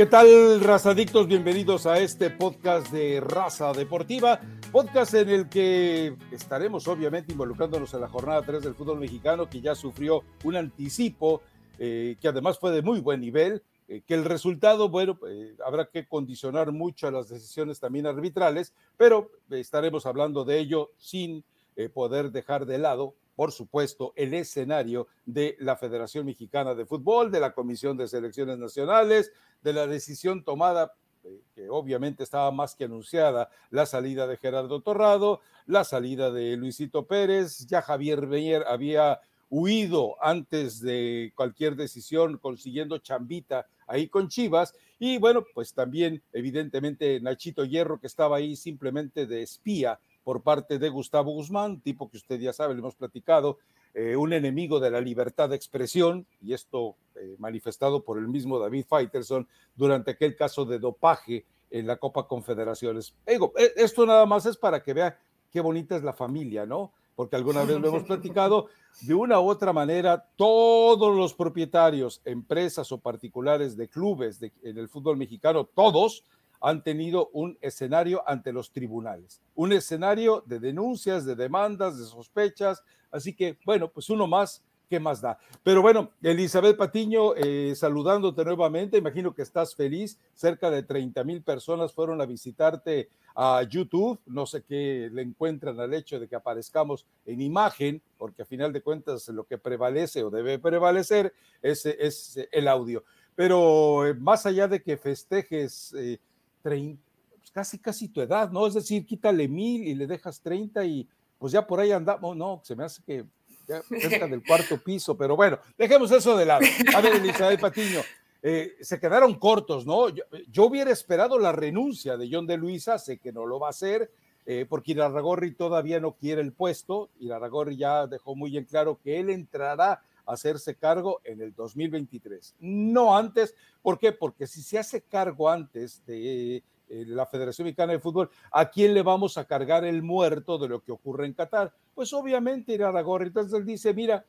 ¿Qué tal, razadictos? Bienvenidos a este podcast de Raza Deportiva, podcast en el que estaremos obviamente involucrándonos en la jornada 3 del fútbol mexicano, que ya sufrió un anticipo, eh, que además fue de muy buen nivel, eh, que el resultado, bueno, eh, habrá que condicionar mucho a las decisiones también arbitrales, pero estaremos hablando de ello sin poder dejar de lado por supuesto, el escenario de la Federación Mexicana de Fútbol, de la Comisión de Selecciones Nacionales, de la decisión tomada eh, que obviamente estaba más que anunciada, la salida de Gerardo Torrado, la salida de Luisito Pérez, ya Javier Beñer había huido antes de cualquier decisión consiguiendo chambita ahí con Chivas. Y bueno, pues también evidentemente Nachito Hierro que estaba ahí simplemente de espía por parte de Gustavo Guzmán, tipo que usted ya sabe, le hemos platicado, eh, un enemigo de la libertad de expresión, y esto eh, manifestado por el mismo David Faitelson durante aquel caso de dopaje en la Copa Confederaciones. E, esto nada más es para que vea qué bonita es la familia, ¿no? Porque alguna vez lo hemos platicado, de una u otra manera, todos los propietarios, empresas o particulares de clubes en el fútbol mexicano, todos, han tenido un escenario ante los tribunales, un escenario de denuncias, de demandas, de sospechas, así que bueno, pues uno más, ¿qué más da? Pero bueno, Elizabeth Patiño, eh, saludándote nuevamente, imagino que estás feliz, cerca de 30 mil personas fueron a visitarte a YouTube, no sé qué le encuentran al hecho de que aparezcamos en imagen, porque a final de cuentas lo que prevalece o debe prevalecer es, es el audio. Pero eh, más allá de que festejes eh, 30, pues casi, casi tu edad, ¿no? Es decir, quítale mil y le dejas 30 y pues ya por ahí andamos, no, se me hace que ya cerca del cuarto piso, pero bueno, dejemos eso de lado. A ver, Elizabeth Patiño, eh, se quedaron cortos, ¿no? Yo, hubiera esperado la renuncia de John de Luisa, sé que no lo va a hacer, eh, porque Irarragorri todavía no quiere el puesto. Irarragorri ya dejó muy en claro que él entrará hacerse cargo en el 2023, no antes. ¿Por qué? Porque si se hace cargo antes de eh, la Federación Mexicana de Fútbol, ¿a quién le vamos a cargar el muerto de lo que ocurre en Qatar? Pues obviamente Irarragorri. Entonces él dice, mira,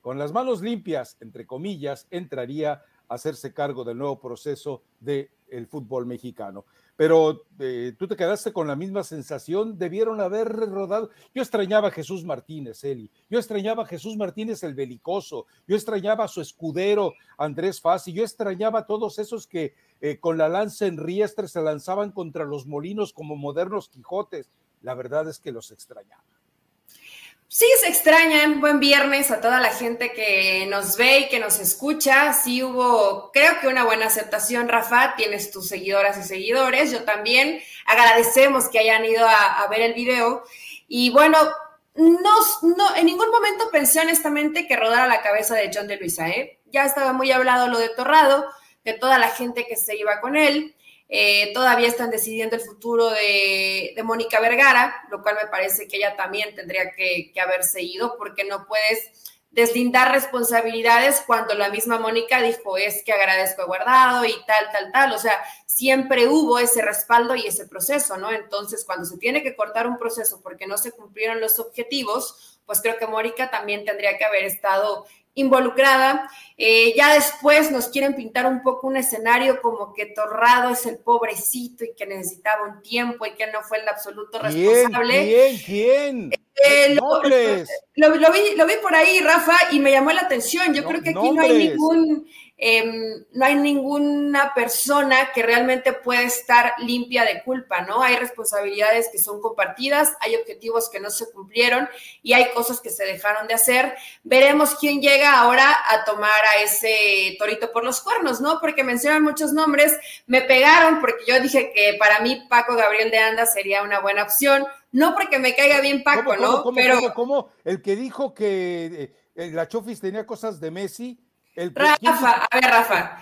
con las manos limpias, entre comillas, entraría a hacerse cargo del nuevo proceso del el fútbol mexicano pero eh, tú te quedaste con la misma sensación, debieron haber rodado. Yo extrañaba a Jesús Martínez, Eli, yo extrañaba a Jesús Martínez el belicoso, yo extrañaba a su escudero Andrés Fassi, yo extrañaba a todos esos que eh, con la lanza en riestre se lanzaban contra los molinos como modernos Quijotes. La verdad es que los extrañaba. Sí, se extrañan. Buen viernes a toda la gente que nos ve y que nos escucha. Sí hubo, creo que una buena aceptación, Rafa. Tienes tus seguidoras y seguidores. Yo también. Agradecemos que hayan ido a, ver el video. Y bueno, no, no, en ningún momento pensé honestamente que rodara la cabeza de John de Luisa. ¿eh? Ya estaba muy hablado lo de Torrado, de toda la gente que se iba con él. Eh, todavía están decidiendo el futuro de, Mónica Vergara, lo cual me parece que ella también tendría que, haberse ido porque no puedes deslindar responsabilidades cuando la misma Mónica dijo es que agradezco a guardado y tal, tal, tal. O sea, siempre hubo ese respaldo y ese proceso, ¿no? Entonces, cuando se tiene que cortar un proceso porque no se cumplieron los objetivos, pues creo que Mónica también tendría que haber estado involucrada. Eh, ya después nos quieren pintar un poco un escenario como que Torrado es el pobrecito y que necesitaba un tiempo y que no fue el absoluto responsable. ¿Quién? ¿Quién? Eh, lo, vi, lo, vi, por ahí, Rafa, y me llamó la atención. Yo creo que aquí no hay ningún Em, no hay ninguna persona que realmente pueda estar limpia de culpa, ¿no? Hay responsabilidades que son compartidas, hay objetivos que no se cumplieron y hay cosas que se dejaron de hacer. Veremos quién llega ahora a tomar a ese torito por los cuernos, ¿no? Porque mencionan muchos nombres, me pegaron porque yo dije que para mí Paco Gabriel de Anda sería una buena opción, no porque me caiga bien Paco, ¿no? Pero ¿cómo, El que dijo que eh, la Chofis tenía cosas de Messi Rafa, a ver, Rafa.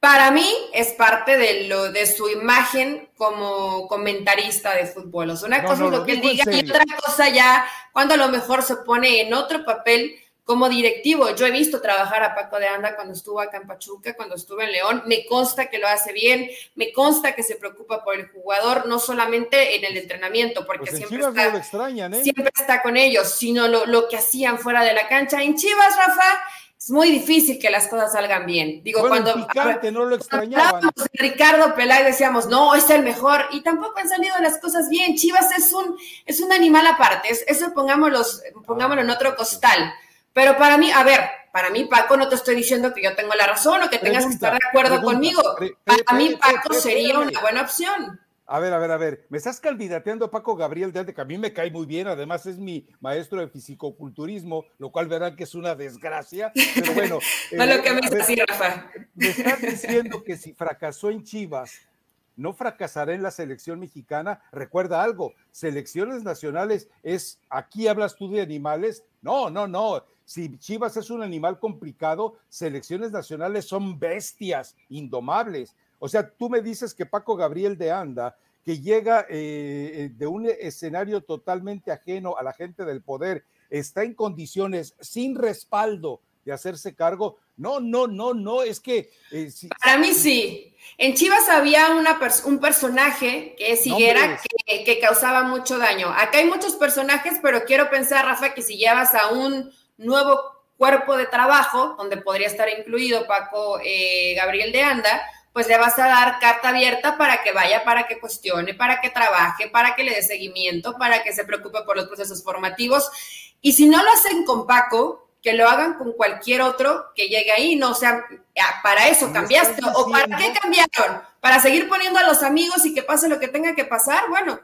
para mí es parte de lo de su imagen como comentarista de fútbol. O sea, una cosa es lo que él diga y otra cosa ya cuando a lo mejor se pone en otro papel como directivo. Yo he visto trabajar a Paco de Anda cuando estuvo acá en Pachuca, cuando estuvo en León. Me consta que lo hace bien, me consta que se preocupa por el jugador, no solamente en el entrenamiento, porque pues siempre, está, ¿eh? siempre está con ellos, sino lo, lo que hacían fuera de la cancha. En Chivas, Rafa, es muy difícil que las cosas salgan bien. Digo, cuando no lo extrañaban. De Ricardo Peláez decíamos, no, es el mejor, y tampoco han salido las cosas bien. Chivas es un, es un animal aparte, eso pongámoslo, pongámoslo en otro costal. Pero para mí, a ver, para mí, Paco, no te estoy diciendo que yo tengo la razón o que tengas que estar de acuerdo conmigo. Para mí, Paco sería una buena opción. A ver, a ver, a ver, me estás candidateando a Paco Gabriel de que a mí me cae muy bien, además es mi maestro de fisicoculturismo, lo cual verán que es una desgracia, pero bueno. no lo que me, ver, Rafa. me estás diciendo que si fracasó en Chivas, no fracasará en la selección mexicana. Recuerda algo, selecciones nacionales es, aquí hablas tú de animales, no, no, no. Si Chivas es un animal complicado, selecciones nacionales son bestias indomables. O sea, tú me dices que Paco Gabriel de Anda, que llega eh, de un escenario totalmente ajeno a la gente del poder, está en condiciones sin respaldo de hacerse cargo. No, no, no, no, es que... Eh, Para mí sí. En Chivas había una un personaje que es Higuera que, que, causaba mucho daño. Acá hay muchos personajes, pero quiero pensar, Rafa, que si llevas a un nuevo cuerpo de trabajo, donde podría estar incluido Paco Gabriel de Anda, pues le vas a dar carta abierta para que vaya, para que cuestione, para que trabaje, para que le dé seguimiento, para que se preocupe por los procesos formativos. Y si no lo hacen con Paco, que lo hagan con cualquier otro que llegue ahí, no, o sea, para eso cambiaste, o para qué cambiaron, para seguir poniendo a los amigos y que pase lo que tenga que pasar, bueno,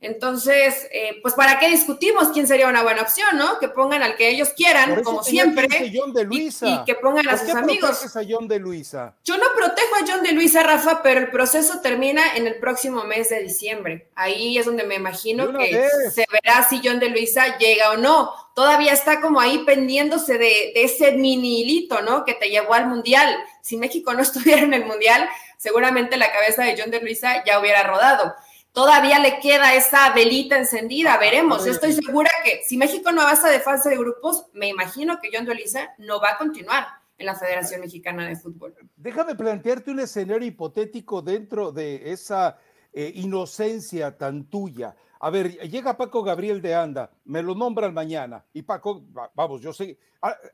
entonces, eh, pues ¿para qué discutimos quién sería una buena opción, no? Que pongan al que ellos quieran, como siempre, de Luisa. Y, que pongan a sus amigos. a John de Luisa? Yo no protejo a John de Luisa, Rafa, pero el proceso termina en el próximo mes de diciembre. Ahí es donde me imagino que se verá si John de Luisa llega o no. Todavía está como ahí pendiéndose de, de ese mini hilito, ¿no? Que te llevó al Mundial. Si México no estuviera en el Mundial, seguramente la cabeza de John de Luisa ya hubiera rodado todavía le queda esa velita encendida, veremos. Yo estoy segura que si México no avanza de fase de grupos, me imagino que John Dueliza no va a continuar en la Federación Mexicana de Fútbol. Déjame plantearte un escenario hipotético dentro de esa eh, inocencia tan tuya. A ver, llega Paco Gabriel de Anda, me lo nombran mañana y Paco, vamos, yo sé,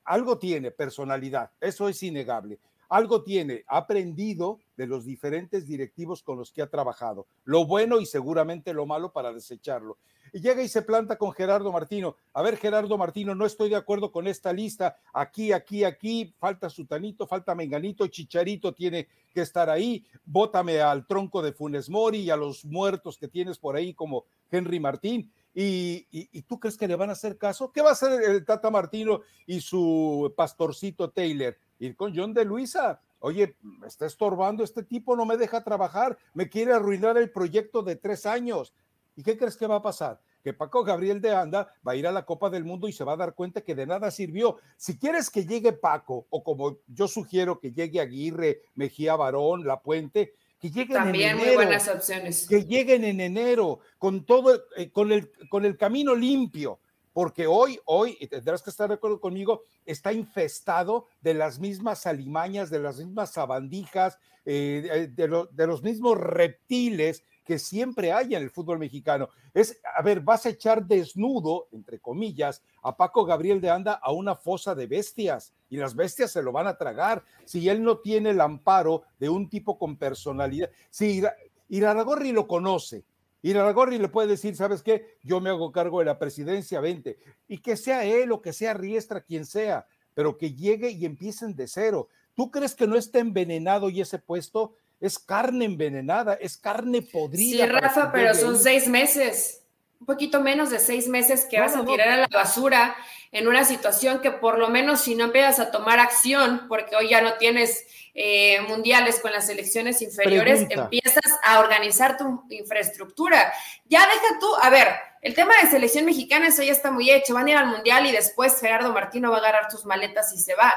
algo tiene personalidad, eso es innegable algo tiene, ha aprendido de los diferentes directivos con los que ha trabajado, lo bueno y seguramente lo malo para desecharlo. Y llega y se planta con Gerardo Martino. A ver, Gerardo Martino, no estoy de acuerdo con esta lista. Aquí, aquí, aquí, falta Sutanito, falta Menganito, Chicharito tiene que estar ahí. Bótame al tronco de Funes Mori y a los muertos que tienes por ahí como Henry Martín. Y, y, tú crees que le van a hacer caso? ¿Qué va a hacer el Tata Martino y su pastorcito Taylor? Ir con John de Luisa. Oye, me está estorbando este tipo, no me deja trabajar, me quiere arruinar el proyecto de tres años. ¿Y qué crees que va a pasar? Que Paco Gabriel de Anda va a ir a la Copa del Mundo y se va a dar cuenta que de nada sirvió. Si quieres que llegue Paco, o como yo sugiero que llegue Aguirre, Mejía Barón, La Puente, que lleguen También en enero, muy buenas opciones. Que lleguen en enero, con todo, eh, con, el, con el camino limpio porque hoy, hoy, y tendrás que estar de acuerdo conmigo, está infestado de las mismas alimañas, de las mismas sabandijas, eh, de, de, los mismos reptiles que siempre hay en el fútbol mexicano. Es, a ver, vas a echar desnudo, entre comillas, a Paco Gabriel de Anda a una fosa de bestias y las bestias se lo van a tragar. Si él no tiene el amparo de un tipo con personalidad, si Iraragorri lo conoce, y le puede decir, ¿sabes qué? Yo me hago cargo de la presidencia, vente. Y que sea él o que sea Riestra, quien sea, pero que llegue y empiecen de cero. ¿Tú crees que no está envenenado y ese puesto es carne envenenada, es carne podrida? Sí, Rafa, pero son seis meses, un poquito menos de seis meses que vas a tirar a la basura en una situación que por lo menos si no empiezas a tomar acción, porque hoy ya no tienes eh, mundiales con las selecciones inferiores, empiezas a organizar tu infraestructura. Ya deja tú, a ver, el tema de selección mexicana, eso ya está muy hecho, van a ir al mundial y después Gerardo Martino va a agarrar tus maletas y se va.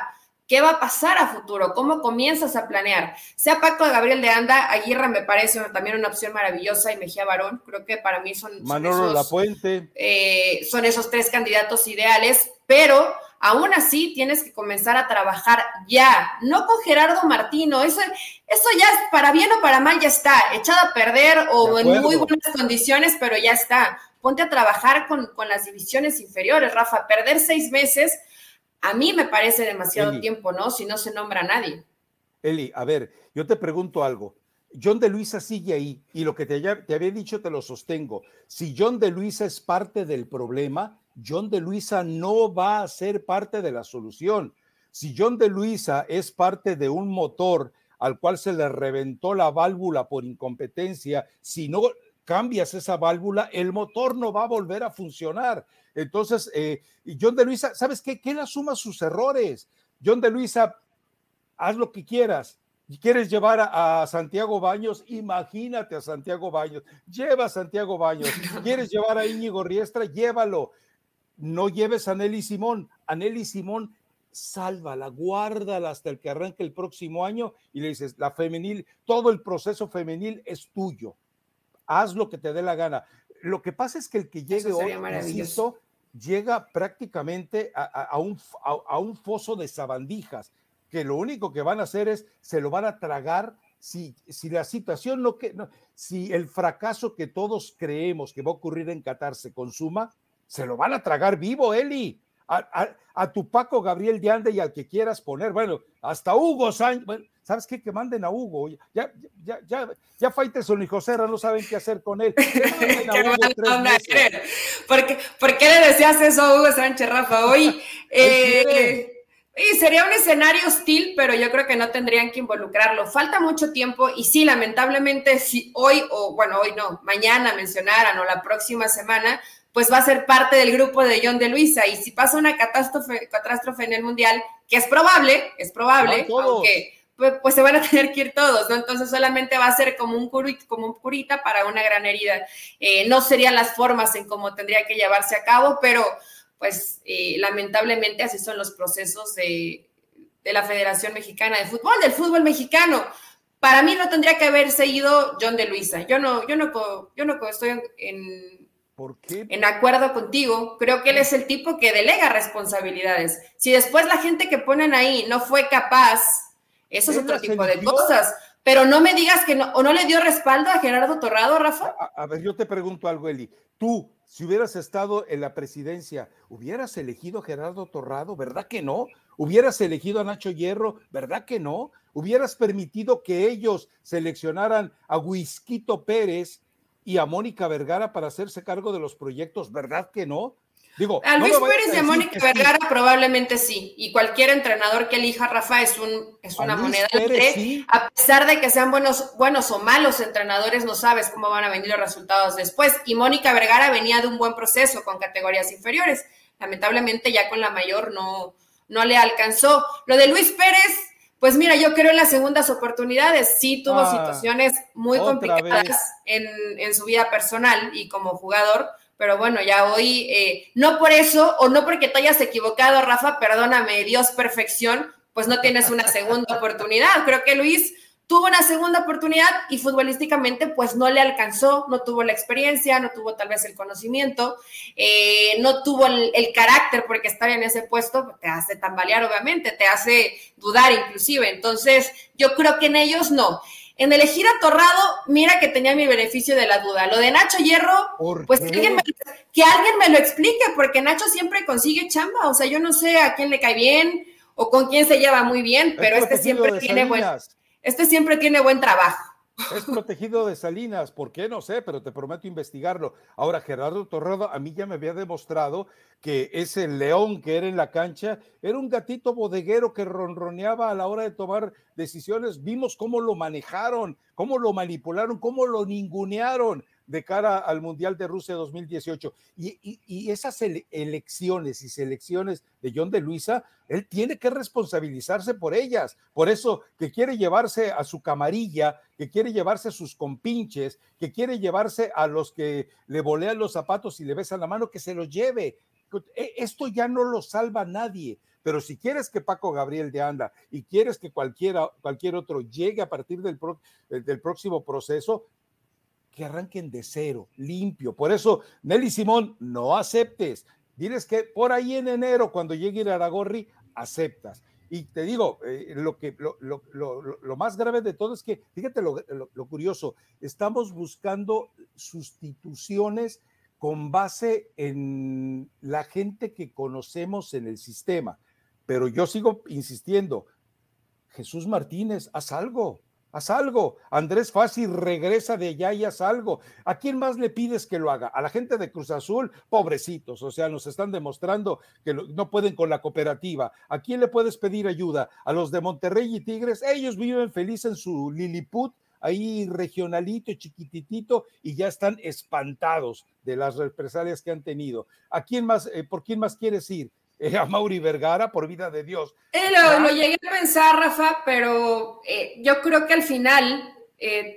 ¿Qué va a pasar a futuro? ¿Cómo comienzas a planear? Sea Paco de Gabriel de Anda, Aguirre me parece también una opción maravillosa y Mejía Barón, creo que para mí son, Manolo La Puente. Eh, son esos tres candidatos ideales, pero aún así tienes que comenzar a trabajar ya, no con Gerardo Martino, eso, eso ya es para bien o para mal, ya está, echado a perder o en muy buenas condiciones, pero ya está. Ponte a trabajar con, con las divisiones inferiores, Rafa, perder seis meses a mí me parece demasiado tiempo, ¿no? Si no se nombra a nadie. Eli, a ver, yo te pregunto algo. John de Luisa sigue ahí y lo que te, te había dicho te lo sostengo. Si John de Luisa es parte del problema, John de Luisa no va a ser parte de la solución. Si John de Luisa es parte de un motor al cual se le reventó la válvula por incompetencia, si no cambias esa válvula, el motor no va a volver a funcionar. Entonces, eh, John de Luisa, ¿sabes qué? Que él asuma sus errores. John de Luisa, haz lo que quieras. ¿Quieres llevar a, Santiago Baños? Imagínate a Santiago Baños. Lleva a Santiago Baños. ¿Quieres llevar a Íñigo Riestra? Llévalo. No lleves a Nelly Simón. A Nelly Simón, sálvala, guárdala hasta el que arranque el próximo año y le dices, la femenil, todo el proceso femenil es tuyo. Haz lo que te dé la gana. Lo que pasa es que el que llegue hoy, llega prácticamente a, un, a, un, foso de sabandijas, que lo único que van a hacer es, se lo van a tragar si, si la situación no que, si el fracaso que todos creemos que va a ocurrir en Qatar se consuma, se lo van a tragar vivo, Eli. A, tu Paco Gabriel de Ande y al que quieras poner, bueno, hasta Hugo Sánchez, ¿sabes qué? Que manden a Hugo, ya, ya, ya, ya Faitelson y José no saben qué hacer con él. ¿Por, qué, ¿Por qué le decías eso a Hugo Sánchez, Rafa? Hoy, eh, y sería un escenario hostil, pero yo creo que no tendrían que involucrarlo. Falta mucho tiempo y sí, lamentablemente, si hoy o bueno, hoy no, mañana mencionaran o la próxima semana, pues va a ser parte del grupo de John de Luisa. Y si pasa una catástrofe, catástrofe en el Mundial, que es probable, es probable, aunque pues, pues, se van a tener que ir todos, ¿no? Entonces solamente va a ser como un, curita, como un curita para una gran herida. Eh, no serían las formas en cómo tendría que llevarse a cabo, pero pues eh, lamentablemente así son los procesos de, de la Federación Mexicana de Fútbol, del fútbol mexicano. Para mí no tendría que haberse ido John de Luisa. Yo no, yo no, yo no estoy en, ¿Por qué? En acuerdo contigo, creo que él es el tipo que delega responsabilidades. Si después la gente que ponen ahí no fue capaz, eso es otro tipo de cosas. Pero no me digas que no, o no le dio respaldo a Gerardo Torrado, Rafa. A, ver, yo te pregunto algo, Eli. Tú, si hubieras estado en la presidencia, ¿hubieras elegido a Gerardo Torrado? ¿Verdad que no? ¿Hubieras elegido a Nacho Hierro? ¿Verdad que no? ¿Hubieras permitido que ellos seleccionaran a Huisquito Pérez y a Mónica Vergara para hacerse cargo de los proyectos, ¿verdad que no? Digo, a Luis Pérez y a Mónica Vergara probablemente sí, y cualquier entrenador que elija Rafa es, un, es una moneda a pesar de que sean buenos, buenos o malos entrenadores, no sabes cómo van a venir los resultados después. Y Mónica Vergara venía de un buen proceso con categorías inferiores. Lamentablemente ya con la mayor no, no le alcanzó. Lo de Luis Pérez, pues mira, yo creo en las segundas oportunidades. Sí tuvo ah, situaciones muy complicadas en, su vida personal y como jugador, pero bueno, ya hoy, eh, no por eso o no porque te hayas equivocado, Rafa, perdóname, Dios perfección, pues no tienes una segunda oportunidad. Creo que Luis tuvo una segunda oportunidad y futbolísticamente pues no le alcanzó, no tuvo la experiencia, no tuvo tal vez el conocimiento, eh, no tuvo el, carácter porque estar en ese puesto te hace tambalear obviamente, te hace dudar inclusive. Entonces yo creo que en ellos no. En elegir a Torrado, mira que tenía mi beneficio de la duda. Lo de Nacho Hierro, pues que alguien, me, que alguien me lo explique, porque Nacho siempre consigue chamba. O sea, yo no sé a quién le cae bien o con quién se lleva muy bien, pero este siempre tiene buenas este siempre tiene buen trabajo. Es protegido de Salinas, ¿por qué? No sé, pero te prometo investigarlo. Ahora, Gerardo Torrado a mí ya me había demostrado que ese león que era en la cancha era un gatito bodeguero que ronroneaba a la hora de tomar decisiones. Vimos cómo lo manejaron, cómo lo manipularon, cómo lo ningunearon de cara al Mundial de Rusia 2018. Y, esas elecciones y selecciones de John de Luisa, él tiene que responsabilizarse por ellas. Por eso que quiere llevarse a su camarilla, que quiere llevarse a sus compinches, que quiere llevarse a los que le bolean los zapatos y le besan la mano, que se los lleve. E, esto ya no lo salva nadie. Pero si quieres que Paco Gabriel de Anda y quieres que cualquiera, cualquier otro llegue a partir del, del próximo proceso, que arranquen de cero, limpio. Por eso, Nelly Simón, no aceptes. Diles que por ahí en enero, cuando llegue el Aragorri, aceptas. Y te digo, eh, lo, que, lo, lo, lo, más grave de todo es que, fíjate lo, curioso, estamos buscando sustituciones con base en la gente que conocemos en el sistema. pero yo sigo insistiendo, Jesús Martínez, haz algo. Haz algo. Andrés Fácil regresa de allá y haz algo. ¿A quién más le pides que lo haga? A la gente de Cruz Azul, pobrecitos, o sea, nos están demostrando que no pueden con la cooperativa. ¿A quién le puedes pedir ayuda? A los de Monterrey y Tigres, ellos viven felices en su Lilliput, ahí regionalito, chiquititito, y ya están espantados de las represalias que han tenido. ¿A quién más, eh, por quién más quieres ir? Eh, a Mauri Vergara, por vida de Dios. Eh, lo, llegué a pensar, Rafa, pero eh, yo creo que al final,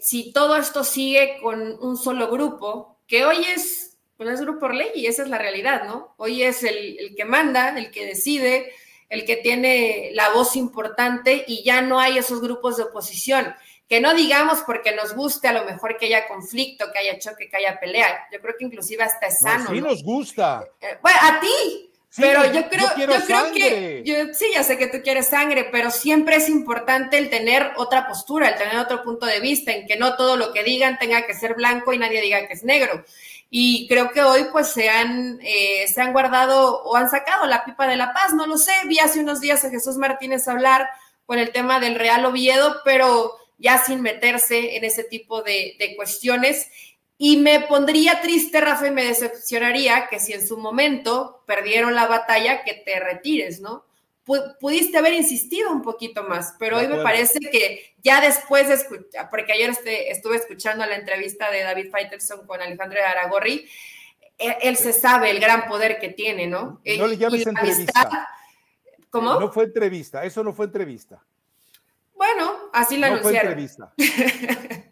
si todo esto sigue con un solo grupo, que hoy es, pues es grupo ley y esa es la realidad, ¿no? Hoy es el, el que manda, el que decide, el que tiene la voz importante y ya no hay esos grupos de oposición que no digamos porque nos guste a lo mejor que haya conflicto, que haya choque, que haya pelea. Yo creo que inclusive hasta es sano. sí nos gusta. bueno, a ti, pero yo creo, yo, creo que, yo, sí, ya sé que tú quieres sangre, pero siempre es importante el tener otra postura, el tener otro punto de vista, en que no todo lo que digan tenga que ser blanco y nadie diga que es negro. Y creo que hoy pues se han, eh, se han guardado o han sacado la pipa de la paz, no lo sé, vi hace unos días a Jesús Martínez hablar con el tema del Real Oviedo, pero ya sin meterse en ese tipo de, de cuestiones. Y me pondría triste, Rafa, y me decepcionaría que si en su momento perdieron la batalla, que te retires, ¿no? Pudiste haber insistido un poquito más, pero hoy me parece que ya después de escuchar, porque ayer este, estuve escuchando la entrevista de David Faitelson con Alejandro Aragorri, él, él, se sabe el gran poder que tiene, ¿no? No le llames entrevista. ¿Cómo? No fue entrevista, eso no fue entrevista. Bueno, así la no anunciaron. Fue entrevista.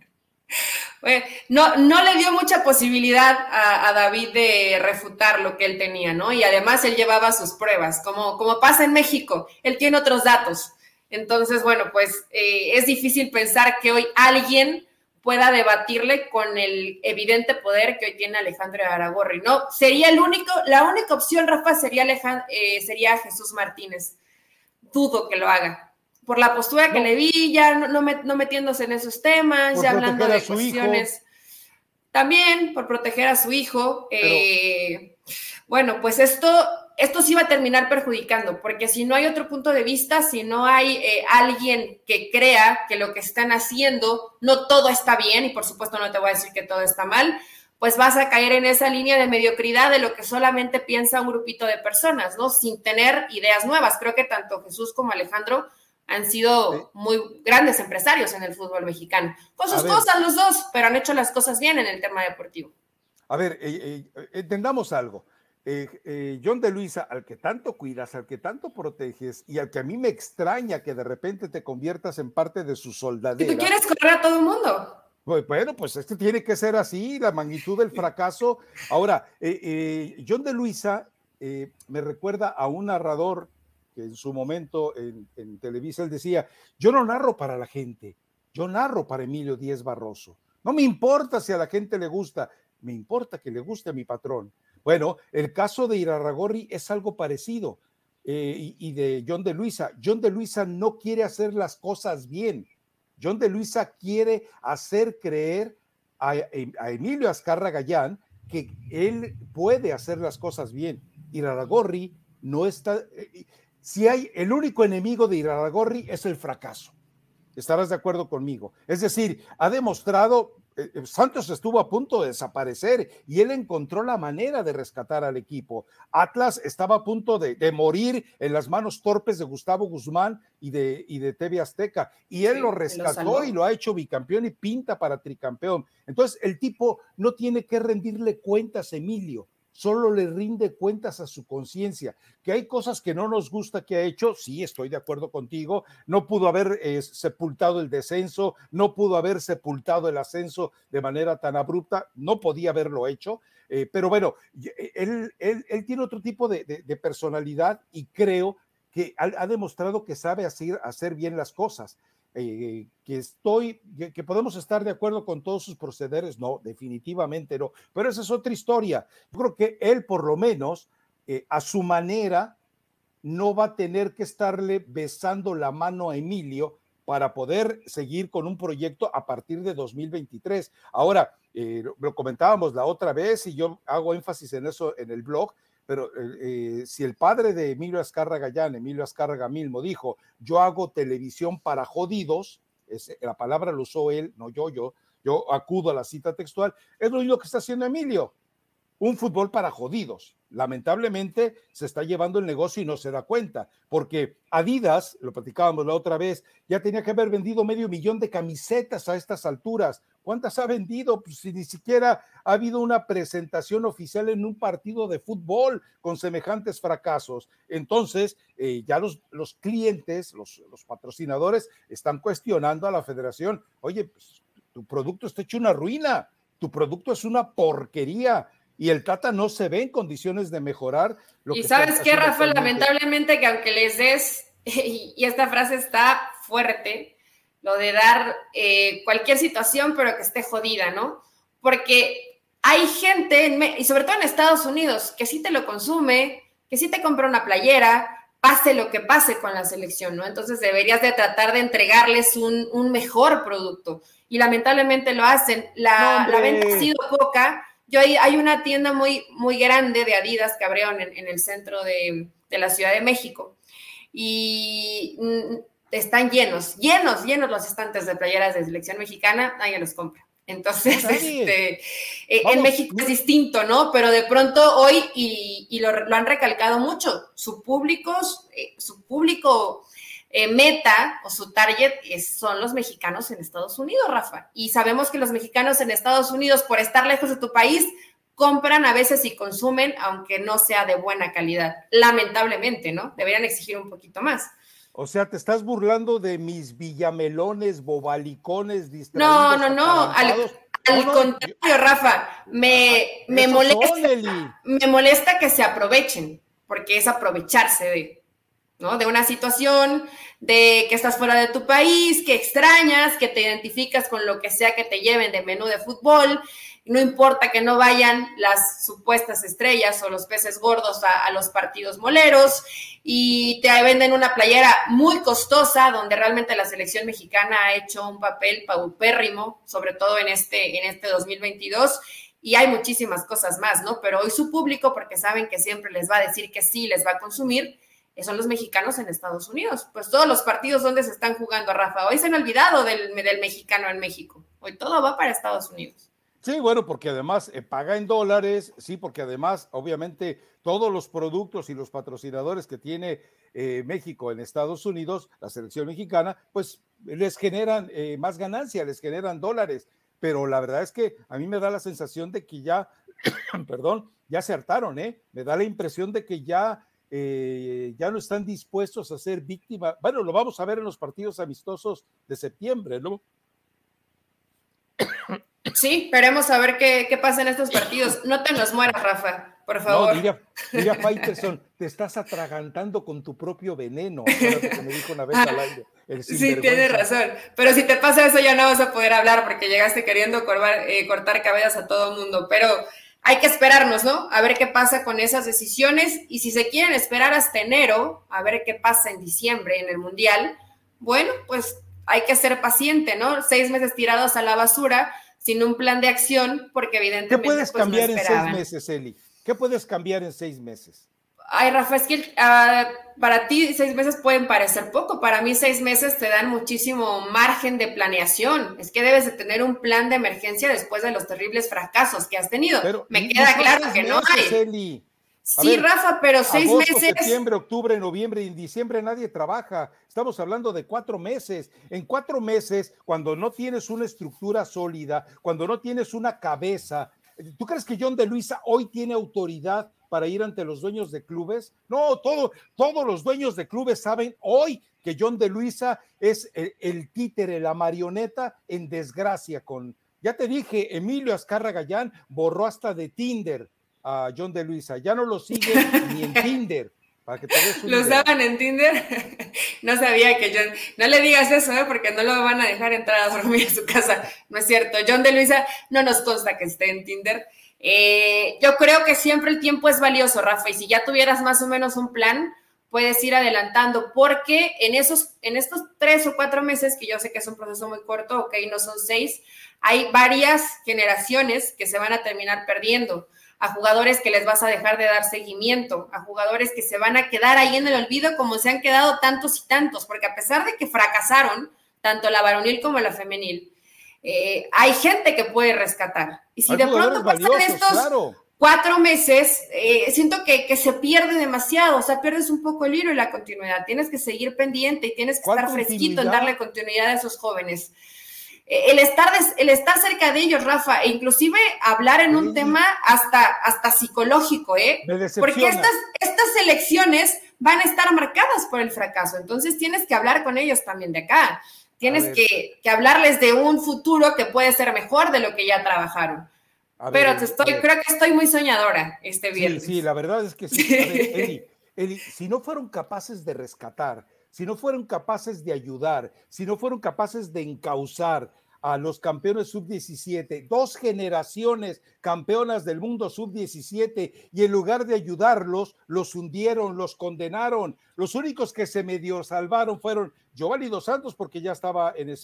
no, no le dio mucha posibilidad a, David de refutar lo que él tenía, ¿no? Y además él llevaba sus pruebas, como, como pasa en México, él tiene otros datos. Entonces, bueno, pues eh, es difícil pensar que hoy alguien pueda debatirle con el evidente poder que hoy tiene Alejandro Aragorri, ¿no? Sería el único, la única opción, Rafa, sería, eh, sería Jesús Martínez. Dudo que lo haga por la postura que le vi, ya no, no, metiéndose en esos temas, ya hablando de cuestiones. También por proteger a su hijo. Eh, bueno, pues esto, esto sí va a terminar perjudicando, porque si no hay otro punto de vista, si no hay eh, alguien que crea que lo que están haciendo, no todo está bien, y por supuesto no te voy a decir que todo está mal, pues vas a caer en esa línea de mediocridad de lo que solamente piensa un grupito de personas, ¿no? Sin tener ideas nuevas. Creo que tanto Jesús como Alejandro han sido muy grandes empresarios en el fútbol mexicano. Con sus cosas los dos, pero han hecho las cosas bien en el tema deportivo. A ver, eh, eh, entendamos algo. Eh, John de Luisa, al que tanto cuidas, al que tanto proteges y al que a mí me extraña que de repente te conviertas en parte de su soldadera. ¿Y tú quieres correr a todo el mundo? Bueno, pues esto tiene que ser así, la magnitud del fracaso. Ahora, John de Luisa me recuerda a un narrador en su momento en, Televisa él decía, yo no narro para la gente, yo narro para Emilio Díez Barroso. No me importa si a la gente le gusta, me importa que le guste a mi patrón. Bueno, el caso de Irarragorri es algo parecido eh, y, de John de Luisa. John de Luisa no quiere hacer las cosas bien. John de Luisa quiere hacer creer a, a Emilio Azcarra Gallán que él puede hacer las cosas bien. Irarragorri no está, eh, si hay el único enemigo de Iraragorri es el fracaso. Estarás de acuerdo conmigo. Es decir, ha demostrado, eh, eh, Santos estuvo a punto de desaparecer y él encontró la manera de rescatar al equipo. Atlas estaba a punto de, morir en las manos torpes de Gustavo Guzmán y de, y de TV Azteca. Y él lo rescató y lo ha hecho bicampeón y pinta para tricampeón. Entonces, el tipo no tiene que rendirle cuentas, Emilio solo le rinde cuentas a su conciencia. Que hay cosas que no nos gusta que ha hecho, sí, estoy de acuerdo contigo, no pudo haber eh, sepultado el descenso, no pudo haber sepultado el ascenso de manera tan abrupta, no podía haberlo hecho, eh, pero bueno, eh, él, él, tiene otro tipo de, personalidad y creo que ha, demostrado que sabe hacer, hacer bien las cosas. Eh, que estoy, que, podemos estar de acuerdo con todos sus procederes, no, definitivamente no, pero esa es otra historia. Yo creo que él por lo menos, eh, a su manera, no va a tener que estarle besando la mano a Emilio para poder seguir con un proyecto a partir de 2023. Ahora, eh, lo comentábamos la otra vez y yo hago énfasis en eso en el blog, pero eh, si el padre de Emilio Azcárraga Gallán, Emilio Azcárraga Milmo, dijo, yo hago televisión para jodidos, es, la palabra lo usó él, no yo, yo, yo acudo a la cita textual, es lo único que está haciendo Emilio, un fútbol para jodidos. Lamentablemente se está llevando el negocio y no se da cuenta, porque Adidas, lo platicábamos la otra vez, ya tenía que haber vendido medio millón de camisetas a estas alturas. ¿Cuántas ha vendido? Pues si ni siquiera ha habido una presentación oficial en un partido de fútbol con semejantes fracasos. Entonces, eh, ya los, los clientes, los, los, patrocinadores están cuestionando a la federación, oye, pues, tu producto está hecho una ruina, tu producto es una porquería y el Tata no se ve en condiciones de mejorar. Lo y sabes qué, Rafael, lamentablemente que aunque les des, y esta frase está fuerte, lo de dar eh, cualquier situación, pero que esté jodida, ¿no? Porque hay gente, y sobre todo en Estados Unidos, que sí te lo consume, que sí te compra una playera, pase lo que pase con la selección, ¿no? Entonces deberías de tratar de entregarles un, un mejor producto. Y lamentablemente lo hacen. La, la venta ha sido poca yo hay, hay una tienda muy, muy grande de Adidas que abrieron en, el centro de, la Ciudad de México y mm, están llenos, llenos, llenos los estantes de playeras de selección mexicana, nadie los compra. Entonces, este, eh, en México es distinto, ¿no? Pero de pronto hoy, y, lo, lo, han recalcado mucho, su público, eh, su público eh, meta o su target son los mexicanos en Estados Unidos, Rafa. Y sabemos que los mexicanos en Estados Unidos, por estar lejos de tu país, compran a veces y consumen, aunque no sea de buena calidad. Lamentablemente, ¿no? Deberían exigir un poquito más. O sea, te estás burlando de mis villamelones, bobalicones, distraídos. No, no, no. Al, contrario, Rafa, me, me molesta, me molesta que se aprovechen, porque es aprovecharse de, ¿no? De una situación, de que estás fuera de tu país, que extrañas, que te identificas con lo que sea que te lleven de menú de fútbol. No importa que no vayan las supuestas estrellas o los peces gordos a, los partidos moleros y te venden una playera muy costosa donde realmente la selección mexicana ha hecho un papel paupérrimo, sobre todo en este, en este 2022 y hay muchísimas cosas más, ¿no? Pero hoy su público, porque saben que siempre les va a decir que sí, les va a consumir, son los mexicanos en Estados Unidos. Pues todos los partidos donde se están jugando, Rafa. Hoy se han olvidado del, del mexicano en México. Hoy todo va para Estados Unidos. Sí, bueno, porque además eh, paga en dólares, sí, porque además, obviamente, todos los productos y los patrocinadores que tiene eh, México en Estados Unidos, la selección mexicana, pues les generan eh, más ganancia, les generan dólares. Pero la verdad es que a mí me da la sensación de que ya, perdón, ya se hartaron, ¿eh? Me da la impresión de que ya eh, ya no están dispuestos a ser víctimas. Bueno, lo vamos a ver en los partidos amistosos de septiembre, ¿no? Sí, veremos a ver qué, pasa en estos partidos. No te nos mueras, Rafa, por favor. No, mira, Faitelson, te estás atragantando con tu propio veneno. me dijo una vez al aire. sí, tienes razón. Pero si te pasa eso, ya no vas a poder hablar porque llegaste queriendo eh, cortar cabezas a todo mundo. Pero hay que esperarnos, ¿no? A ver qué pasa con esas decisiones y si se quieren esperar hasta enero, a ver qué pasa en diciembre en el Mundial, bueno, pues hay que ser paciente, ¿no? Seis meses tirados a la basura sin un plan de acción, porque evidentemente... ¿Qué puedes pues, cambiar en seis meses, Eli? ¿Qué puedes cambiar en seis meses? Ay, Rafa, es que ah, para ti seis meses pueden parecer poco, para mí seis meses te dan muchísimo margen de planeación. Es que debes de tener un plan de emergencia después de los terribles fracasos que has tenido. Me queda claro que no hay. Sí, Rafa, pero seis meses. Septiembre, octubre, noviembre y en diciembre nadie trabaja. Estamos hablando de cuatro meses. En cuatro meses, cuando no tienes una estructura sólida, cuando no tienes una cabeza, ¿tú crees que John de Luisa hoy tiene autoridad para ir ante los dueños de clubes. No, todo, todos los dueños de clubes saben hoy que John de Luisa es el, títere, la marioneta en desgracia con, ya te dije, Emilio Azcarra Gallán borró hasta de Tinder a John de Luisa, ya no lo sigue ni en Tinder. Para que te ¿Lo usaban en Tinder? no sabía que John. No le digas eso, ¿eh? porque no lo van a dejar entrar a dormir a su casa. No es cierto. John de Luisa no nos consta que esté en Tinder. Eh, yo creo que siempre el tiempo es valioso, Rafa, y si ya tuvieras más o menos un plan, puedes ir adelantando, porque en, esos, en estos tres o cuatro meses, que yo sé que es un proceso muy corto, ok, no son seis, hay varias generaciones que se van a terminar perdiendo. A jugadores que les vas a dejar de dar seguimiento, a jugadores que se van a quedar ahí en el olvido como se han quedado tantos y tantos, porque a pesar de que fracasaron, tanto la varonil como la femenil, eh, hay gente que puede rescatar. Y si de pronto pasan estos cuatro meses, eh, siento que, que, se pierde demasiado, o sea, pierdes un poco el hilo y la continuidad. Tienes que seguir pendiente y tienes que estar fresquito en darle continuidad a esos jóvenes. Eh, el estar, el estar cerca de ellos, Rafa, e inclusive hablar en un tema hasta, hasta psicológico, ¿eh? Porque estas, estas elecciones van a estar marcadas por el fracaso, entonces tienes que hablar con ellos también de acá. Tienes que, que, hablarles de un futuro que puede ser mejor de lo que ya trabajaron. Pero estoy, creo que estoy muy soñadora este viernes. Sí, sí, la verdad es que sí. Eli, si no fueron capaces de rescatar, si no fueron capaces de ayudar, si no fueron capaces de encauzar a los campeones sub-17, dos generaciones campeonas del mundo sub-17, y en lugar de ayudarlos, los hundieron, los condenaron. Los únicos que se medio salvaron fueron Giovanni Dos Santos porque ya estaba en,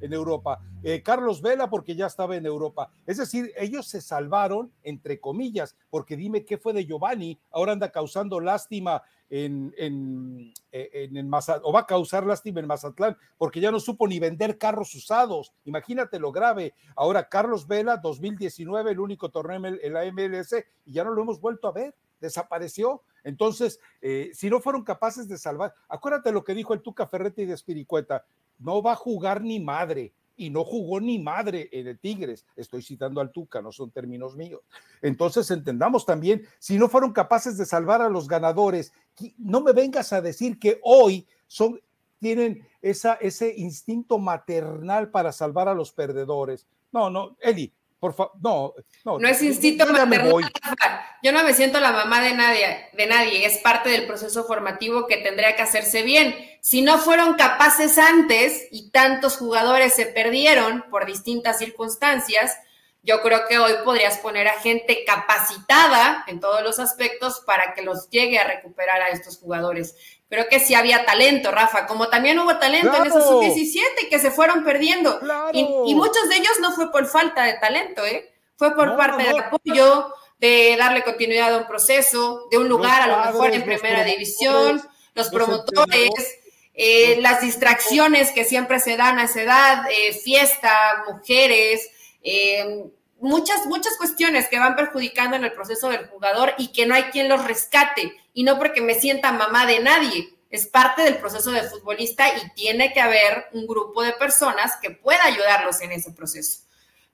Europa, eh, Carlos Vela porque ya estaba en Europa. Es decir, ellos se salvaron, entre comillas, porque dime qué fue de Giovanni, ahora anda causando lástima en, en, eh, en, o va a causar lástima en Mazatlán, porque ya no supo ni vender carros usados. Imagínate lo grave. Ahora, Carlos Vela, 2019, el único torneo en la MLS, y ya no lo hemos vuelto a ver, desapareció. Entonces, eh, si no fueron capaces de salvar, acuérdate lo que dijo el Tuca Ferretti de Espiricueta, no va a jugar ni madre, y no jugó ni madre el Tigres. Estoy citando al Tuca, no son términos míos. Entonces entendamos también, si no fueron capaces de salvar a los ganadores, no me vengas a decir que hoy son, tienen ese instinto maternal para salvar a los perdedores. No, no, Eli, por favor, no, no. No es instinto maternal. Yo no me siento la mamá de nadie, de nadie. Es parte del proceso formativo que tendría que hacerse bien. Si no fueron capaces antes y tantos jugadores se perdieron por distintas circunstancias, yo creo que hoy podrías poner a gente capacitada en todos los aspectos para que los llegue a recuperar a estos jugadores. Creo que sí había talento, Rafa, como también hubo talento en esos sub-17 que se fueron perdiendo. Y, muchos de ellos no fue por falta de talento, ¿eh? Fue por parte del apoyo, de darle continuidad a un proceso, de un lugar a lo mejor en primera división, los promotores, eh, las distracciones que siempre se dan a esa edad, eh, fiesta, mujeres, eh, muchas, muchas cuestiones que van perjudicando en el proceso del jugador y que no hay quien los rescate, y no porque me sienta mamá de nadie, es parte del proceso de futbolista y tiene que haber un grupo de personas que pueda ayudarlos en ese proceso.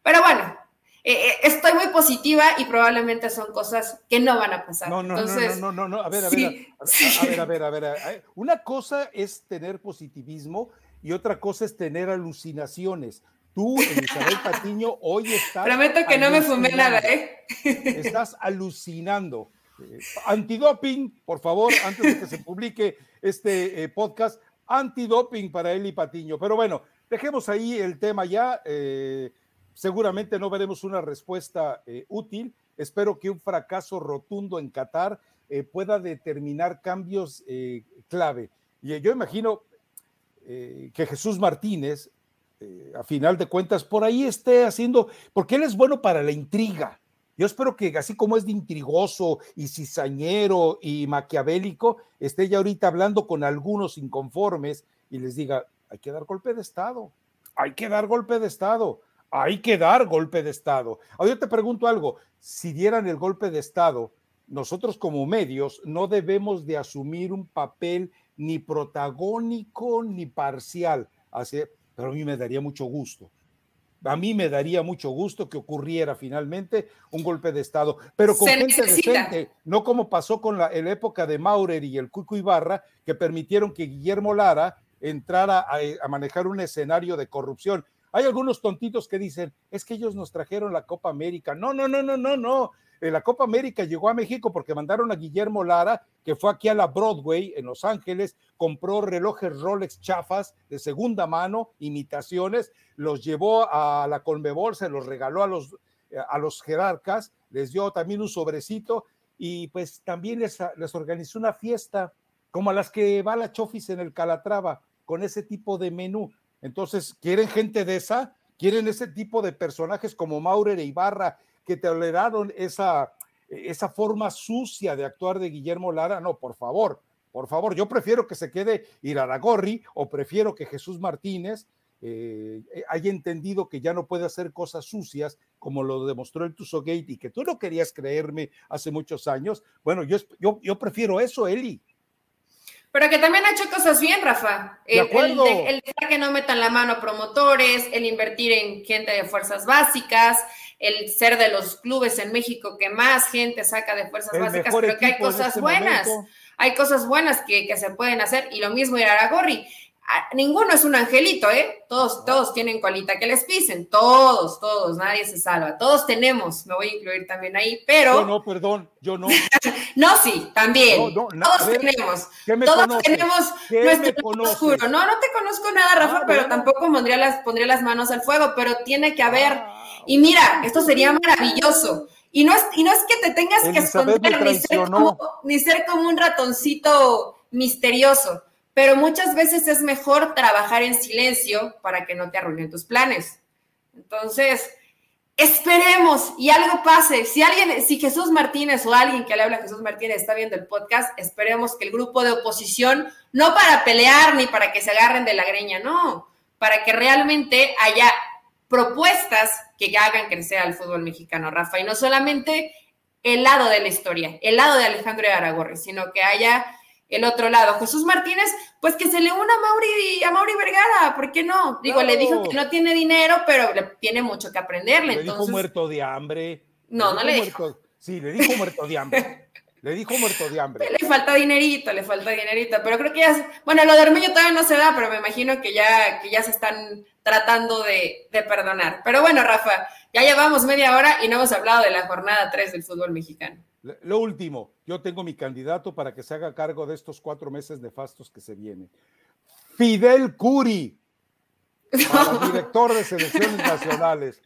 Pero bueno, eh, eh, estoy muy positiva y probablemente son cosas que no van a pasar. No, no, no, no, no, no, a ver, a ver, a, ver, a ver, a ver, a ver. Una cosa es tener positivismo y otra cosa es tener alucinaciones. Tú, Elizabeth Patiño, hoy estás. Prometo que no me fumé nada, ¿eh? Estás alucinando. Eh, antidoping, por favor, antes de que se publique este podcast, antidoping para Eli Patiño. Pero bueno, dejemos ahí el tema ya. Seguramente no veremos una respuesta eh, útil. Espero que un fracaso rotundo en Qatar eh, pueda determinar cambios eh, clave. Y yo imagino que Jesús Martínez, a final de cuentas, por ahí esté haciendo, porque él es bueno para la intriga. Yo espero que así como es de intrigoso y cizañero y maquiavélico, esté ya ahorita hablando con algunos inconformes y les diga, hay que dar golpe de Estado, hay que dar golpe de Estado hay que dar golpe de Estado. Ahora yo te pregunto algo, si dieran el golpe de Estado, nosotros como medios no debemos de asumir un papel ni protagónico ni parcial, así, pero a mí me daría mucho gusto. A mí me daría mucho gusto que ocurriera finalmente un golpe de Estado, pero con gente decente, no como pasó con la, la, época de Maurer y el Cuico Ibarra, que permitieron que Guillermo Lara entrara a manejar un escenario de corrupción. Hay algunos tontitos que dicen, es que ellos nos trajeron la Copa América. No, no, no, no, no, no. Eh, la Copa América llegó a México porque mandaron a Guillermo Lara, que fue aquí a la Broadway en Los Ángeles, compró relojes Rolex chafas de segunda mano, imitaciones, los llevó a la Colmebol, se los regaló a los, a los jerarcas, les dio también un sobrecito y pues también les, les organizó una fiesta como a las que va la Chofis en el Calatrava, con ese tipo de menú. Entonces, ¿quieren gente de esa? ¿Quieren ese tipo de personajes como Maurer e Ibarra que toleraron esa, esa forma sucia de actuar de Guillermo Lara, no, por favor, por favor, yo prefiero que se quede Iraragorri o prefiero que Jesús Martínez eh, haya entendido que ya no puede hacer cosas sucias como lo demostró el Tuso Gate y que tú no querías creerme hace muchos años. Bueno, yo, yo, yo prefiero eso, Eli. Pero que también ha hecho cosas bien, Rafa. El, el, que no metan la mano promotores, el invertir en gente de fuerzas básicas, el ser de los clubes en México que más gente saca de fuerzas básicas, pero que hay cosas este buenas. Hay cosas buenas que, que, se pueden hacer y lo mismo ir a Gorri ninguno es un angelito, ¿eh? Todos, todos tienen colita que les pisen, todos, todos, nadie se salva, todos tenemos, me voy a incluir también ahí, pero... Yo no, perdón, yo no. no, sí, también, todos tenemos, todos tenemos nuestro oscuro. No, no te conozco nada, Rafa, ah, pero tampoco pondría las, pondría las manos al fuego, pero tiene que haber, ah, y mira, esto sería maravilloso. Y no es, y no es que te tengas que esconder ni ser, como, ni ser como un ratoncito misterioso pero muchas veces es mejor trabajar en silencio para que no te arruinen tus planes. Entonces, esperemos y algo pase. Si alguien, si Jesús Martínez o alguien que le habla a Jesús Martínez está viendo el podcast, esperemos que el grupo de oposición, no para pelear ni para que se agarren de la greña, no, para que realmente haya propuestas que hagan crecer al fútbol mexicano, Rafa, y no solamente el lado de la historia, el lado de Alejandro Aragorri, sino que haya el otro lado. Jesús Martínez, pues que se le una a Mauri, a Mauri Vergara, ¿por qué no? Digo, le dijo que no tiene dinero, pero le tiene mucho que aprenderle. Le dijo muerto de hambre. No, no le dijo. Sí, le dijo muerto de hambre. le dijo muerto de hambre. Le falta dinerito, le falta dinerito, pero creo que ya, bueno, lo de Armiño todavía no se da, pero me imagino que ya, que ya se están tratando de, de perdonar. Pero bueno, Rafa, ya llevamos media hora y no hemos hablado de la jornada 3 del fútbol mexicano. Lo último, yo tengo mi candidato para que se haga cargo de estos cuatro meses nefastos que se vienen. Fidel Curi, director de selecciones nacionales.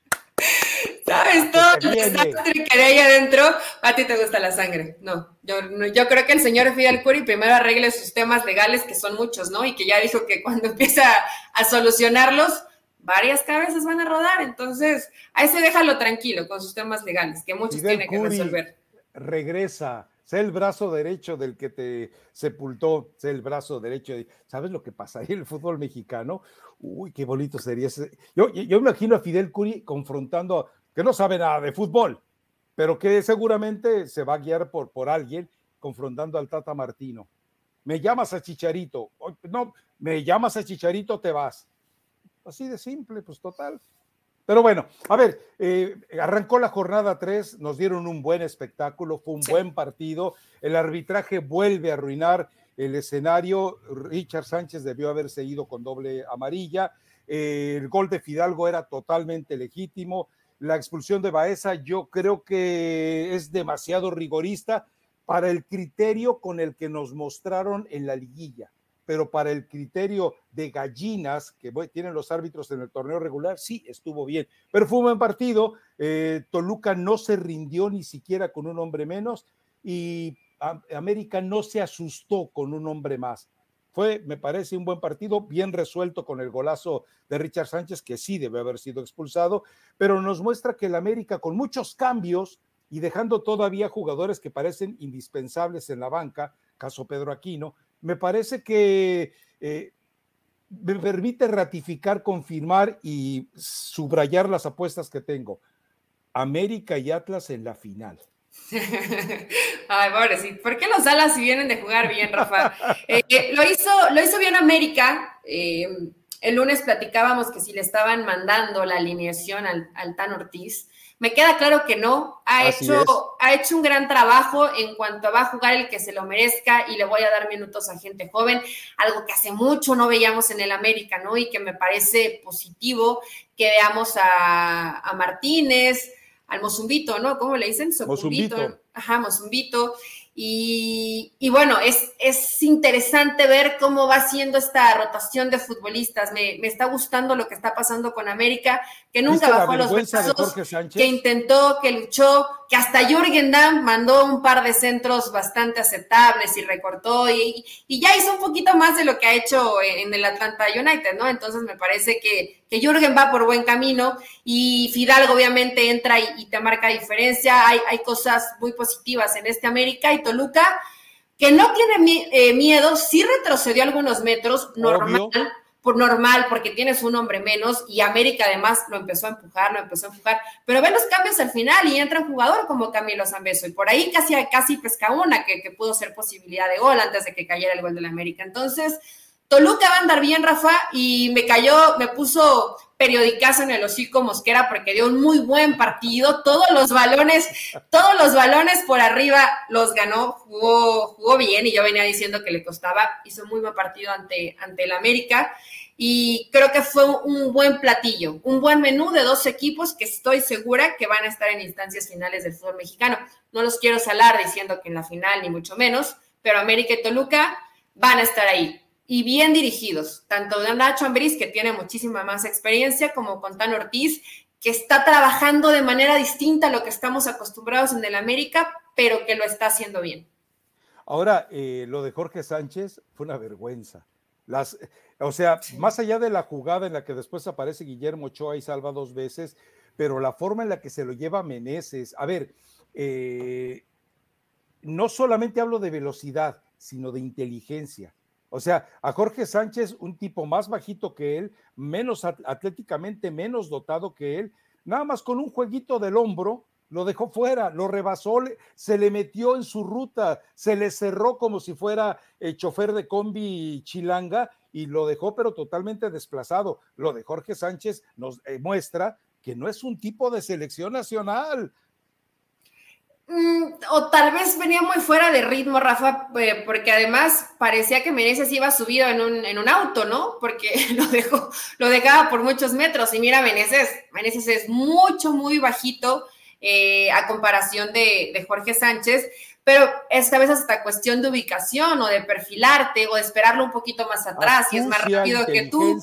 ¿Sabes todo? que ahí adentro, a ti te gusta la sangre. No, yo, yo creo que el señor Fidel Curi primero arregle sus temas legales, que son muchos, ¿no? Y que ya dijo que cuando empieza a solucionarlos, varias cabezas van a rodar. Entonces, a ese déjalo tranquilo con sus temas legales, que muchos tienen que resolver regresa, sé el brazo derecho del que te sepultó, sé el brazo derecho. ¿Sabes lo que pasa ahí en el fútbol mexicano? Uy, qué bonito sería ese. Yo, yo imagino a Fidel Curi confrontando, que no sabe nada de fútbol, pero que seguramente se va a guiar por, por alguien confrontando al Tata Martino. Me llamas a Chicharito, no, me llamas a Chicharito, te vas. Así de simple, pues total. Pero bueno, a ver, eh, arrancó la jornada 3, nos dieron un buen espectáculo, fue un buen partido, el arbitraje vuelve a arruinar el escenario, Richard Sánchez debió haberse ido con doble amarilla, eh, el gol de Fidalgo era totalmente legítimo, la expulsión de Baeza yo creo que es demasiado rigorista para el criterio con el que nos mostraron en la liguilla pero para el criterio de gallinas que tienen los árbitros en el torneo regular, sí estuvo bien. Pero fue un buen partido. Eh, Toluca no se rindió ni siquiera con un hombre menos y América no se asustó con un hombre más. Fue, me parece, un buen partido, bien resuelto con el golazo de Richard Sánchez, que sí debe haber sido expulsado, pero nos muestra que el América, con muchos cambios y dejando todavía jugadores que parecen indispensables en la banca, caso Pedro Aquino, me parece que eh, me permite ratificar, confirmar y subrayar las apuestas que tengo. América y Atlas en la final. Ay, pobrecito. ¿Por qué los Alas si vienen de jugar bien, Rafa? Eh, eh, lo, hizo, lo hizo bien América. el lunes platicábamos que si le estaban mandando la alineación al, al Tan Ortiz, me queda claro que no. Ha hecho, ha hecho un gran trabajo en cuanto a va a jugar el que se lo merezca y le voy a dar minutos a gente joven, algo que hace mucho no veíamos en el América, ¿no? Y que me parece positivo que veamos a, a Martínez, al Mozumbito, ¿no? ¿Cómo le dicen? Mozumbito. Ajá, Mozumbito. Y, bueno, es, es, interesante ver cómo va siendo esta rotación de futbolistas. Me, está gustando lo que está pasando con América, que nunca bajó los brazos, que intentó, que luchó, que hasta Jürgen Damm mandó un par de centros bastante aceptables y recortó y, ya hizo un poquito más de lo que ha hecho en el Atlanta United, ¿no? Entonces me parece que, que Jürgen va por buen camino y Fidalgo obviamente entra y, te marca diferencia. Hay, hay cosas muy positivas en este América y Toluca que no tiene eh, miedo, sí retrocedió algunos metros, normal, por normal, porque tienes un hombre menos y América además lo empezó a empujar, lo empezó a empujar, pero ve los cambios al final y entra un jugador como Camilo Zambeso y por ahí casi, casi pesca una que, que pudo ser posibilidad de gol antes de que cayera el gol de la América. Entonces, Toluca va a andar bien, Rafa, y me cayó, me puso periodicazo en el hocico Mosquera porque dio un muy buen partido. Todos los balones, todos los balones por arriba los ganó, jugó, jugó bien y yo venía diciendo que le costaba. Hizo muy buen partido ante, ante el América y creo que fue un buen platillo, un buen menú de dos equipos que estoy segura que van a estar en instancias finales del fútbol mexicano. No los quiero salar diciendo que en la final ni mucho menos, pero América y Toluca van a estar ahí y bien dirigidos, tanto de Nacho Ambriz, que tiene muchísima más experiencia, como con Tan Ortiz, que está trabajando de manera distinta a lo que estamos acostumbrados en el América, pero que lo está haciendo bien. Ahora, eh, lo de Jorge Sánchez fue una vergüenza. Las, o sea, más allá de la jugada en la que después aparece Guillermo Ochoa y salva dos veces, pero la forma en la que se lo lleva Meneses, a ver, eh, no solamente hablo de velocidad, sino de inteligencia. O sea, a Jorge Sánchez, un tipo más bajito que él, menos atléticamente, menos dotado que él, nada más con un jueguito del hombro, lo dejó fuera, lo rebasó, se le metió en su ruta, se le cerró como si fuera el chofer de combi chilanga y lo dejó pero totalmente desplazado. Lo de Jorge Sánchez nos muestra que no es un tipo de selección nacional, o tal vez venía muy fuera de ritmo, Rafa, eh, porque además parecía que Meneses iba subido en un, en un auto, ¿no? Porque lo dejó, lo dejaba por muchos metros. Y mira, Meneses, Meneses es mucho, muy bajito eh, a comparación de, de Jorge Sánchez pero esta vez hasta cuestión de ubicación o de perfilarte o de esperarlo un poquito más atrás y es más rápido que tú.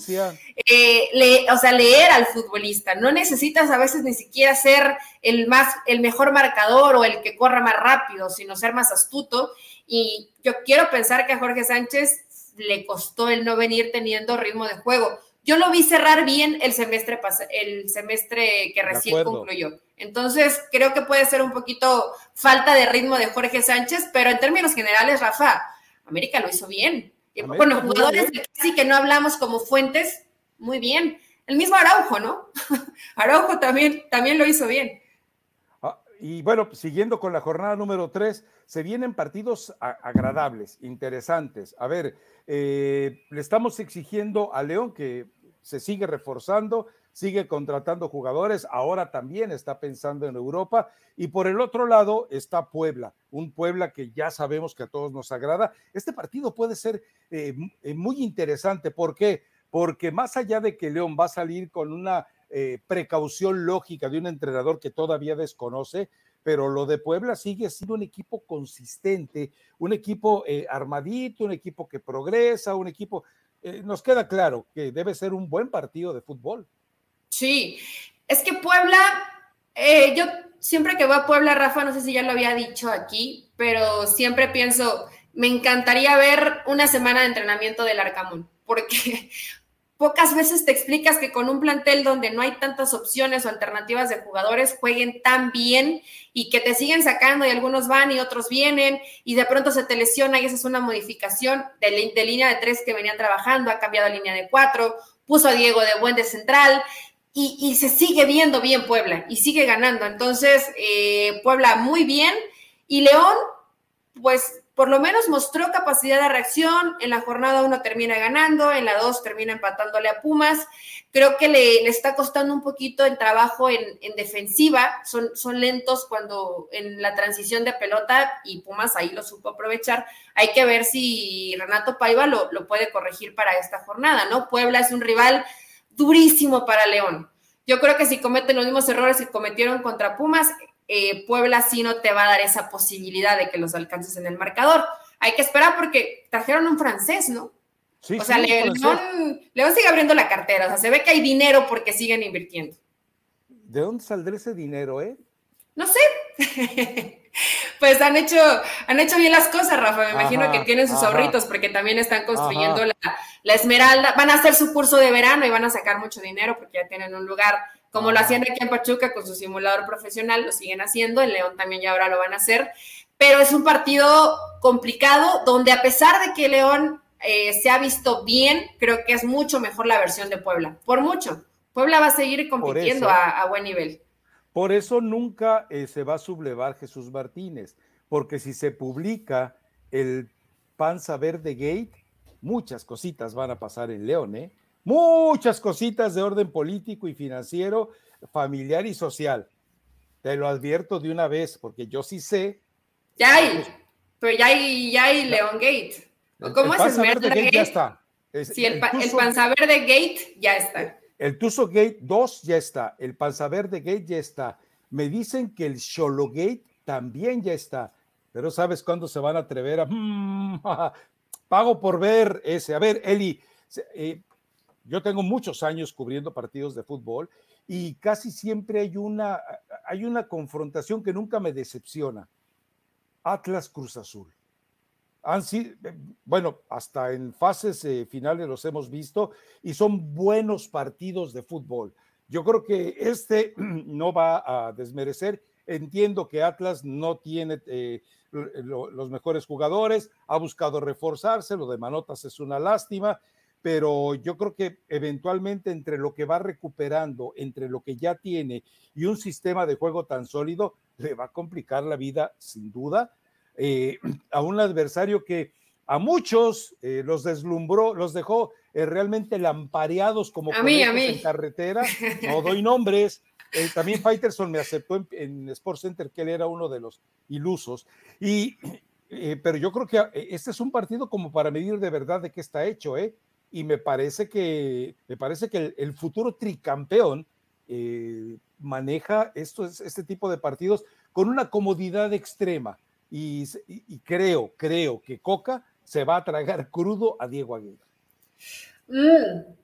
Eh, o sea, leer al futbolista. No necesitas a veces ni siquiera ser el, más, el mejor marcador o el que corra más rápido, sino ser más astuto. Y yo quiero pensar que a Jorge Sánchez le costó el no venir teniendo ritmo de juego yo lo vi cerrar bien el semestre, el semestre que recién concluyó. Entonces, creo que puede ser un poquito falta de ritmo de Jorge Sánchez, pero en términos generales, Rafa, América lo hizo bien. bueno, jugadores casi que no hablamos como fuentes, muy bien. El mismo Araujo, ¿no? Araujo también, también lo hizo bien. Y bueno, siguiendo con la jornada número tres, se vienen partidos agradables, interesantes. A ver, eh, le estamos exigiendo a León que se sigue reforzando, sigue contratando jugadores, ahora también está pensando en Europa. Y por el otro lado está Puebla, un Puebla que ya sabemos que a todos nos agrada. Este partido puede ser eh, eh, muy interesante. ¿Por qué? Porque más allá de que León va a salir con una precaución lógica de un entrenador que todavía desconoce, pero lo de Puebla sigue siendo un equipo consistente, un equipo eh, armadito, un equipo que progresa, un equipo, eh, nos queda claro que debe ser un buen partido de fútbol. Sí, es que Puebla, eh, yo siempre que voy a Puebla, Rafa, no sé si ya lo había dicho aquí, pero siempre pienso, me encantaría ver una semana de entrenamiento del Arcamón, porque pocas veces te explicas que con un plantel donde no hay tantas opciones o alternativas de jugadores jueguen tan bien y que te siguen sacando y algunos van y otros vienen y de pronto se te lesiona y esa es una modificación de, línea de tres que venían trabajando, ha cambiado a línea de cuatro, puso a Diego de buen de central y, se sigue viendo bien Puebla y sigue ganando. Entonces, eh, Puebla muy bien y León, pues por lo menos mostró capacidad de reacción. En la jornada uno termina ganando, en la dos termina empatándole a Pumas. Creo que le, está costando un poquito el trabajo en, defensiva. Son, son, lentos cuando en la transición de pelota y Pumas ahí lo supo aprovechar. Hay que ver si Renato Paiva lo, lo puede corregir para esta jornada, ¿no? Puebla es un rival durísimo para León. Yo creo que si cometen los mismos errores que cometieron contra Pumas, eh, Puebla sí no te va a dar esa posibilidad de que los alcances en el marcador. Hay que esperar porque trajeron un francés, ¿no? Sí, o sea, León, sigue abriendo la cartera, o sea, se ve que hay dinero porque siguen invirtiendo. ¿De dónde saldrá ese dinero, eh? No sé. Pues han hecho, han hecho bien las cosas, Rafa. Me imagino que tienen sus ahorritos porque también están construyendo la, la, Esmeralda. Van a hacer su curso de verano y van a sacar mucho dinero porque ya tienen un lugar, como lo hacían aquí en Pachuca con su simulador profesional, lo siguen haciendo. En León también ya ahora lo van a hacer. Pero es un partido complicado donde a pesar de que León eh, se ha visto bien, creo que es mucho mejor la versión de Puebla. Por mucho. Puebla va a seguir compitiendo a buen nivel. Por eso nunca eh, se va a sublevar Jesús Martínez, porque si se publica el Panza Verde Gate, muchas cositas van a pasar en León, ¿eh? Muchas cositas de orden político y financiero, familiar y social. Te lo advierto de una vez, porque yo sí sé. Ya hay, pero ya hay, ya hay León Gate. ¿Cómo es el Verde Gate? Ya está. sí, el, el Panza Verde Gate ya está. El Tuso Gate 2 ya está, el Panza Verde Gate ya está. Me dicen que el Sholo Gate también ya está, pero ¿sabes cuándo se van a atrever a... pago por ver ese. A ver, Eli, eh, yo tengo muchos años cubriendo partidos de fútbol y casi siempre hay una, hay una confrontación que nunca me decepciona. Atlas Cruz Azul han sido, bueno, hasta en fases eh, finales los hemos visto y son buenos partidos de fútbol. Yo creo que este no va a desmerecer. Entiendo que Atlas no tiene eh, los mejores jugadores, ha buscado reforzarse, lo de Manotas es una lástima, pero yo creo que eventualmente entre lo que va recuperando, entre lo que ya tiene y un sistema de juego tan sólido, le va a complicar la vida sin duda eh, a un adversario que a muchos eh, los deslumbró, los dejó eh, realmente lampareados como a mí, a mí. en carretera. No doy nombres. también Fighterson me aceptó en, en Sports Center que él era uno de los ilusos. Y, pero yo creo que este es un partido como para medir de verdad de qué está hecho, ¿eh? Y me parece que, me parece que el, el futuro tricampeón maneja estos, este tipo de partidos con una comodidad extrema y, creo, creo que Coca se va a tragar crudo a Diego Aguirre. Mm.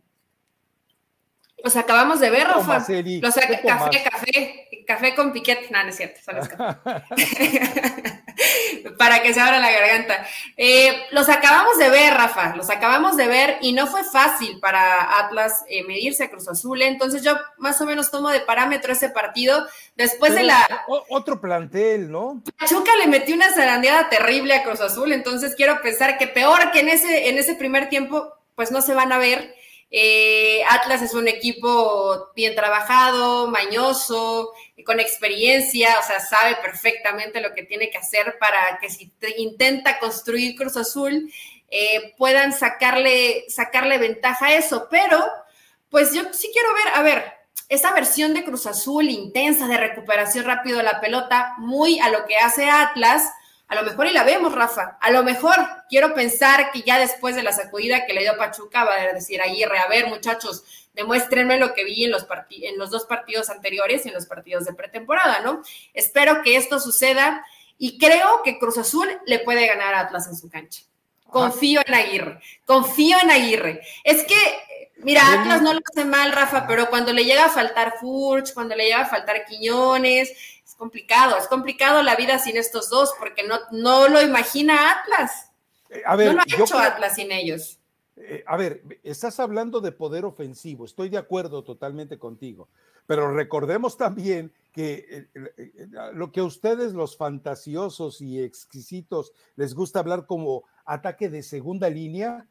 Los acabamos de ver, Rafa. Los café, café, café con piquete. No, no es cierto, Para que se abra la garganta. Eh, los acabamos de ver, Rafa. Los acabamos de ver y no fue fácil para Atlas eh, medirse a Cruz Azul. Entonces yo más o menos tomo de parámetro ese partido. Después de la. Otro plantel, ¿no? Pachuca le metió una zarandeada terrible a Cruz Azul. Entonces quiero pensar que peor que en ese, en ese primer tiempo, pues no se van a ver eh, Atlas es un equipo bien trabajado, mañoso, con experiencia, o sea, sabe perfectamente lo que tiene que hacer para que si intenta construir Cruz Azul, eh, puedan sacarle, sacarle ventaja a eso. Pero, pues yo sí quiero ver, a ver, esa versión de Cruz Azul intensa de recuperación rápido de la pelota, muy a lo que hace Atlas, a lo mejor y la vemos, Rafa. A lo mejor quiero pensar que ya después de la sacudida que le dio Pachuca va a decir Aguirre, a ver, muchachos, demuéstrenme lo que vi en los, en los dos partidos anteriores y en los partidos de pretemporada, ¿no? Espero que esto suceda y creo que Cruz Azul le puede ganar a Atlas en su cancha. Confío en Aguirre, confío en Aguirre. Es que, mira, Atlas no lo hace mal, Rafa, pero cuando le llega a faltar Furch, cuando le llega a faltar Quiñones, complicado, es complicado la vida sin estos dos, porque no, no lo imagina Atlas. Eh, a ver, no lo ha hecho Atlas sin ellos. Eh, a ver, estás hablando de poder ofensivo, estoy de acuerdo totalmente contigo, pero recordemos también que eh, lo que a ustedes los fantasiosos y exquisitos les gusta hablar como ataque de segunda línea,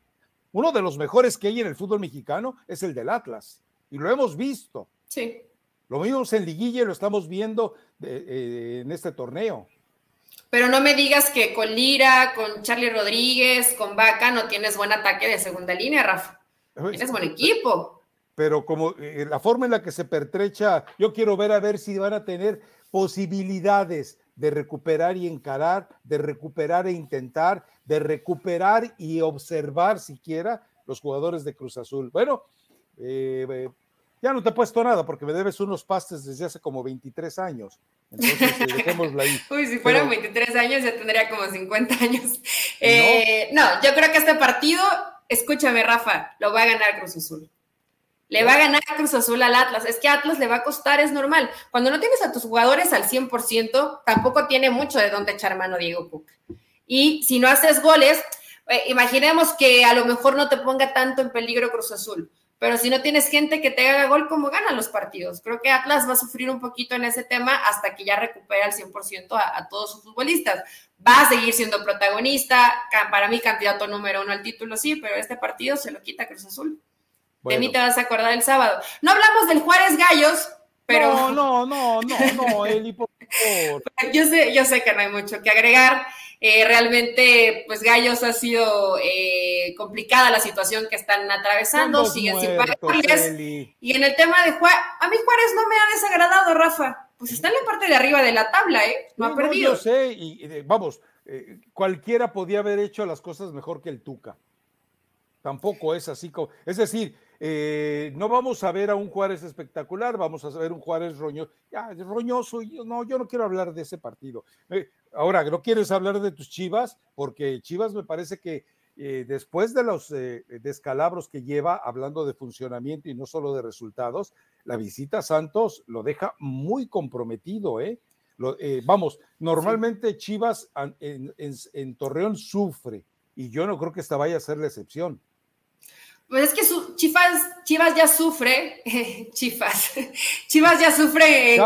uno de los mejores que hay en el fútbol mexicano es el del Atlas, y lo hemos visto. Sí. Lo vimos en liguilla y lo estamos viendo eh, en este torneo. Pero no me digas que con Lira, con Charlie Rodríguez, con Vaca no tienes buen ataque de segunda línea, Rafa. Tienes buen equipo. Pero como eh, la forma en la que se pertrecha, yo quiero ver a ver si van a tener posibilidades de recuperar y encarar, de recuperar e intentar, de recuperar y observar siquiera los jugadores de Cruz Azul. Bueno, eh, ya no te he puesto nada porque me debes unos pastes desde hace como 23 años. Entonces, eh, dejémoslo ahí. Uy, si fueran 23 años ya tendría como 50 años. Eh, ¿No? yo creo que este partido, escúchame, Rafa, lo va a ganar Cruz Azul. Le va a ganar Cruz Azul al Atlas. Es que Atlas le va a costar, es normal. Cuando no tienes a tus jugadores al 100%, tampoco tiene mucho de dónde echar mano Diego Cook. Y si no haces goles, eh, imaginemos que a lo mejor no te ponga tanto en peligro Cruz Azul. Pero si no tienes gente que te haga gol, ¿cómo ganan los partidos? Creo que Atlas va a sufrir un poquito en ese tema hasta que ya recupere al 100% a, a todos sus futbolistas. Va a seguir siendo protagonista, para mí candidato número uno al título, sí, pero este partido se lo quita Cruz Azul. De mí te vas a acordar el sábado. No hablamos del Juárez Gallos, pero... No, no, no, no, no, Eli, por favor. yo, sé, yo sé que no hay mucho que agregar. Eh, realmente, pues Gallos ha sido eh, complicada la situación que están atravesando, siguen sin pagarles. Y en el tema de Juárez, a mí Juárez no me ha desagradado, Rafa. Pues está en la parte de arriba de la tabla, ¿eh? No ha perdido. yo sé, y, vamos, eh, cualquiera podía haber hecho las cosas mejor que el Tuca. Tampoco es así como. Es decir, no vamos a ver a un Juárez espectacular, vamos a ver un Juárez roñoso. Ya, roñoso, no, yo no quiero hablar de ese partido. Ahora, ¿no quieres hablar de tus Chivas? Porque Chivas me parece que eh, después de los eh, descalabros que lleva, hablando de funcionamiento y no solo de resultados, la visita a Santos lo deja muy comprometido, ¿eh? eh vamos, normalmente Chivas en, Torreón sufre y yo no creo que esta vaya a ser la excepción. Pues es que su, Chivas, Chivas ya sufre, Chivas, Chivas ya sufre,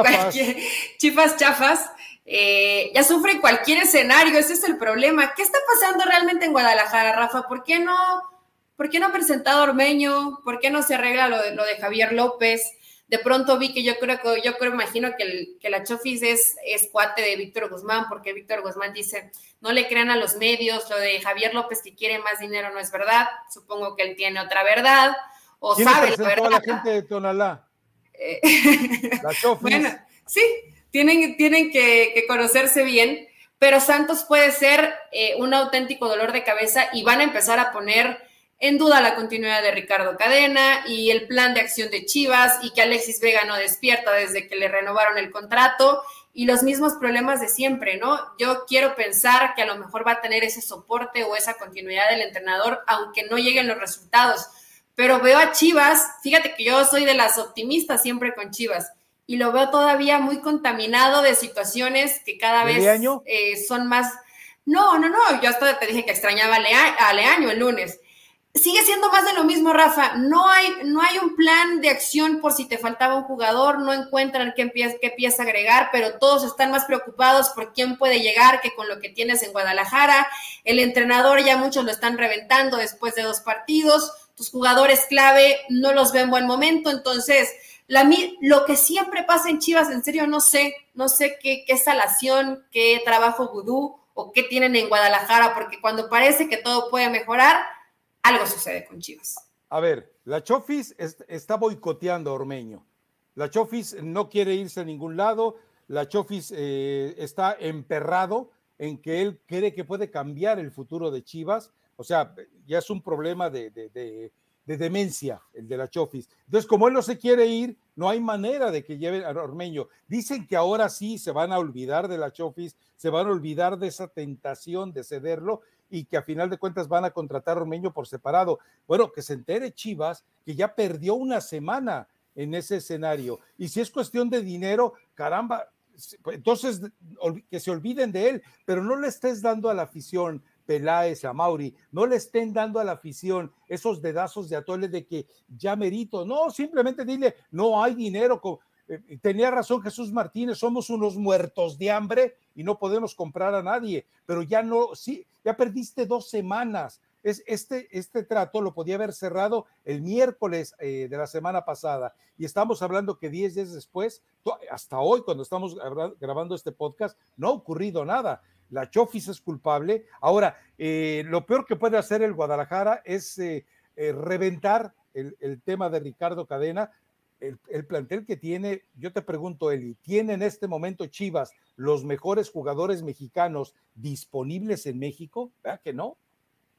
Chivas chafas, eh, ya sufre cualquier escenario, ese es el problema. ¿Qué está pasando realmente en Guadalajara, Rafa? ¿Por qué no, por qué no ha presentado Ormeño? ¿Por qué no se arregla lo de, lo de Javier López? De pronto vi que yo creo que, yo creo, imagino que, que la Chofis es, es cuate de Víctor Guzmán, porque Víctor Guzmán dice, no le crean a los medios, lo de Javier López que quiere más dinero no es verdad, supongo que él tiene otra verdad, o sabe la verdad. a la gente de Tonalá? Eh, la Chofis. Bueno, sí, tienen, tienen que, conocerse bien, pero Santos puede ser eh, un auténtico dolor de cabeza y van a empezar a poner en duda la continuidad de Ricardo Cadena y el plan de acción de Chivas y que Alexis Vega no despierta desde que le renovaron el contrato y los mismos problemas de siempre, ¿no? Yo quiero pensar que a lo mejor va a tener ese soporte o esa continuidad del entrenador, aunque no lleguen los resultados. Pero veo a Chivas, fíjate que yo soy de las optimistas siempre con Chivas y lo veo todavía muy contaminado de situaciones que cada vez eh, son más... No, no, no, yo hasta te dije que extrañaba a Leaño el lunes. Sigue siendo más de lo mismo, Rafa. No hay, no hay un plan de acción por si te faltaba un jugador, no encuentran qué, qué pieza agregar, pero todos están más preocupados por quién puede llegar que con lo que tienes en Guadalajara. El entrenador ya muchos lo están reventando después de dos partidos. Tus jugadores clave no los ven en buen momento, entonces lo que siempre pasa en Chivas, en serio, no sé, no sé qué, qué qué trabajo vudú o qué tienen en Guadalajara, porque cuando parece que todo puede mejorar, algo sucede con Chivas. A ver, la Chofis está boicoteando a Ormeño. La Chofis no quiere irse a ningún lado. La Chofis eh, está emperrado en que él cree que puede cambiar el futuro de Chivas. O sea, ya es un problema de, de demencia, el de la Chofis. Entonces, como él no se quiere ir, no hay manera de que lleven a Ormeño. Dicen que ahora sí se van a olvidar de la Chofis, se van a olvidar de esa tentación de cederlo y que a final de cuentas van a contratar a Ormeño por separado. Bueno, que se entere Chivas que ya perdió una semana en ese escenario. Y si es cuestión de dinero, caramba, entonces que se olviden de él, pero no le estés dando a la afición Peláez, a Mauri, no le estén dando a la afición esos dedazos de atole de que ya merito, no, simplemente dile, no hay dinero. Eh, tenía razón Jesús Martínez, somos unos muertos de hambre y no podemos comprar a nadie, pero ya no, sí, ya perdiste dos semanas. Es, este, este trato lo podía haber cerrado el miércoles eh, de la semana pasada y estamos hablando que diez días después, hasta hoy cuando estamos grabando este podcast, no ha ocurrido nada la Chofis es culpable. Ahora, eh, lo peor que puede hacer el Guadalajara es eh, eh, reventar el, tema de Ricardo Cadena. El, plantel que tiene, yo te pregunto, Eli, ¿tiene en este momento Chivas los mejores jugadores mexicanos disponibles en México? ¿Verdad que no?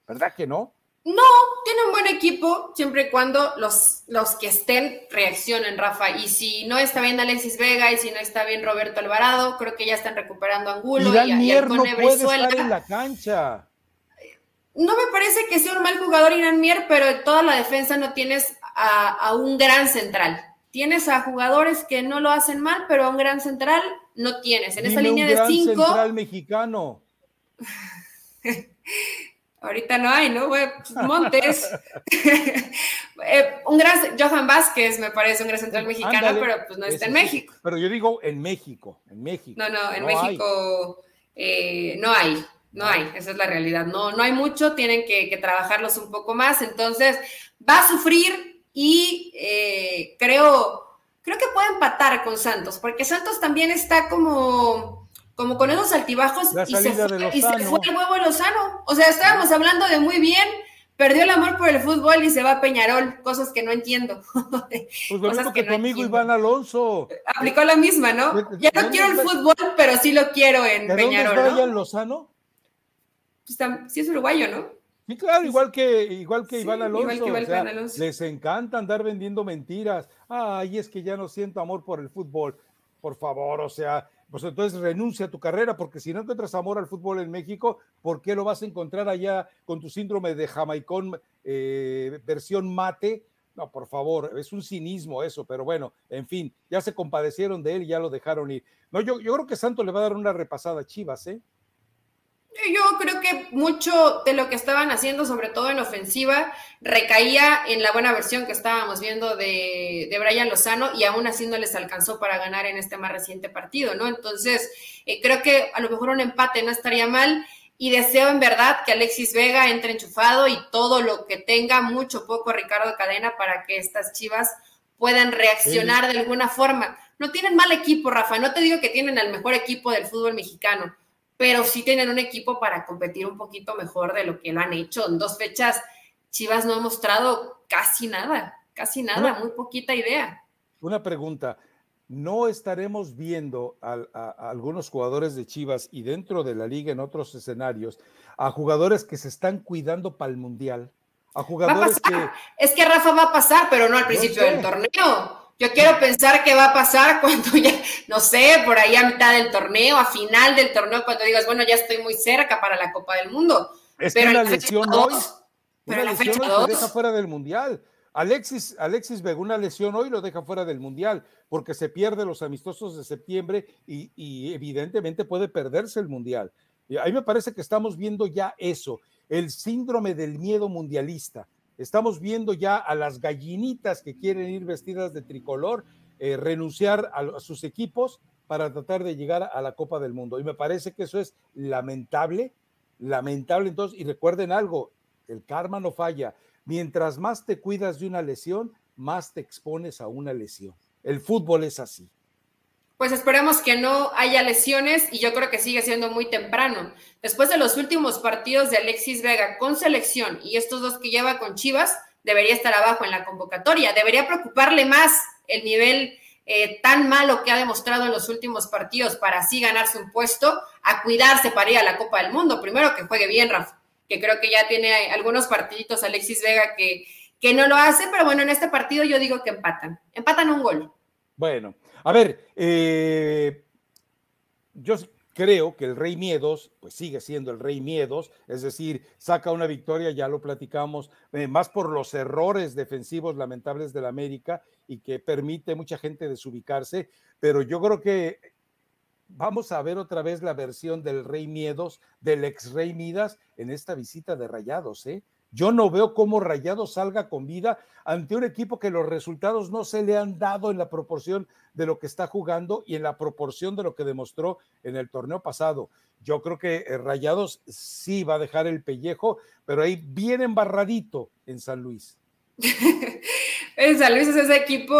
¿Verdad que no? No, equipo, siempre y cuando los, los que estén reaccionen, Rafa. Y si no está bien Alexis Vega y si no está bien Roberto Alvarado, creo que ya están recuperando Angulo y, y, no puede estar en la cancha. No me parece que sea un mal jugador Irán Mier, pero en toda la defensa no tienes a, un gran central. Tienes a jugadores que no lo hacen mal, pero a un gran central no tienes. En esa línea de cinco. central mexicano. Ahorita no hay, ¿no? Montes. Eh, un gran Johan Vázquez me parece un gran central mexicano, pero pues no está en México. Pero yo digo en México, en México. No, no, en México eh, no hay. No hay, esa es la realidad. No, no hay mucho, tienen que, trabajarlos un poco más. Entonces, va a sufrir y eh, creo, creo que puede empatar con Santos, porque Santos también está como, como con esos altibajos y se, fue, y se, fue, el huevo Lozano. O sea, estábamos hablando de muy bien, perdió el amor por el fútbol y se va a Peñarol, cosas que no entiendo. Pues lo mismo que, tu amigo Iván Alonso. Aplicó la misma, ¿no? Ya no quiero el fútbol, pero sí lo quiero en Peñarol. ¿Dónde está Lozano? sí es uruguayo, ¿no? Sí, claro, igual que, igual que Iván Alonso. Les encanta andar vendiendo mentiras. Ay, es que ya no siento amor por el fútbol. Por favor, o sea, pues entonces renuncia a tu carrera, porque si no encuentras amor al fútbol en México, ¿por qué lo vas a encontrar allá con tu síndrome de jamaicón eh, versión mate? No, por favor, es un cinismo eso, pero bueno, en fin, ya se compadecieron de él y ya lo dejaron ir. No, yo, yo creo que Santo le va a dar una repasada a Chivas, ¿eh? Yo creo que mucho de lo que estaban haciendo, sobre todo en ofensiva, recaía en la buena versión que estábamos viendo de, de Brian Lozano y aún así no les alcanzó para ganar en este más reciente partido, ¿no? Entonces, eh, creo que a lo mejor un empate no estaría mal y deseo en verdad que Alexis Vega entre enchufado y todo lo que tenga, mucho poco Ricardo Cadena para que estas chivas puedan reaccionar de alguna forma. No tienen mal equipo, Rafa, no te digo que tienen al mejor equipo del fútbol mexicano pero sí tienen un equipo para competir un poquito mejor de lo que lo han hecho. En dos fechas, Chivas no ha mostrado casi nada, casi nada, muy poquita idea. Una pregunta, ¿no estaremos viendo a, algunos jugadores de Chivas y dentro de la liga en otros escenarios a jugadores que se están cuidando para el Mundial? A jugadores que... Es que Rafa va a pasar, pero no al principio del torneo. Yo quiero pensar qué va a pasar cuando ya, no sé, por ahí a mitad del torneo, a final del torneo, cuando digas, bueno, ya estoy muy cerca para la Copa del Mundo. Es pero que una lesión hoy, una lesión hoy lo deja fuera del Mundial. Alexis, Alexis Vega, una lesión hoy lo deja fuera del Mundial, porque se pierde los amistosos de septiembre y, y evidentemente puede perderse el Mundial. Y a mí me parece que estamos viendo ya eso, el síndrome del miedo mundialista. Estamos viendo ya a las gallinitas que quieren ir vestidas de tricolor eh, renunciar a, sus equipos para tratar de llegar a la Copa del Mundo. Y me parece que eso es lamentable, lamentable entonces. Y recuerden algo, el karma no falla. Mientras más te cuidas de una lesión, más te expones a una lesión. El fútbol es así pues esperemos que no haya lesiones y yo creo que sigue siendo muy temprano. Después de los últimos partidos de Alexis Vega con selección y estos dos que lleva con Chivas, debería estar abajo en la convocatoria. Debería preocuparle más el nivel eh, tan malo que ha demostrado en los últimos partidos para así ganarse un puesto, a cuidarse para ir a la Copa del Mundo. Primero que juegue bien, Rafa, que creo que ya tiene algunos partiditos Alexis Vega que, que no lo hace, pero bueno, en este partido yo digo que empatan. Empatan un gol. Bueno, a ver, eh, yo creo que el Rey Miedos, pues sigue siendo el Rey Miedos, es decir, saca una victoria, ya lo platicamos, eh, más por los errores defensivos lamentables del América y que permite mucha gente desubicarse, pero yo creo que vamos a ver otra vez la versión del Rey Miedos, del ex Rey Midas en esta visita de Rayados, ¿eh? Yo no veo cómo Rayado salga con vida ante un equipo que los resultados no se le han dado en la proporción de lo que está jugando y en la proporción de lo que demostró en el torneo pasado. Yo creo que eh, Rayados sí va a dejar el pellejo, pero ahí bien embarradito en San Luis. en San Luis es ese equipo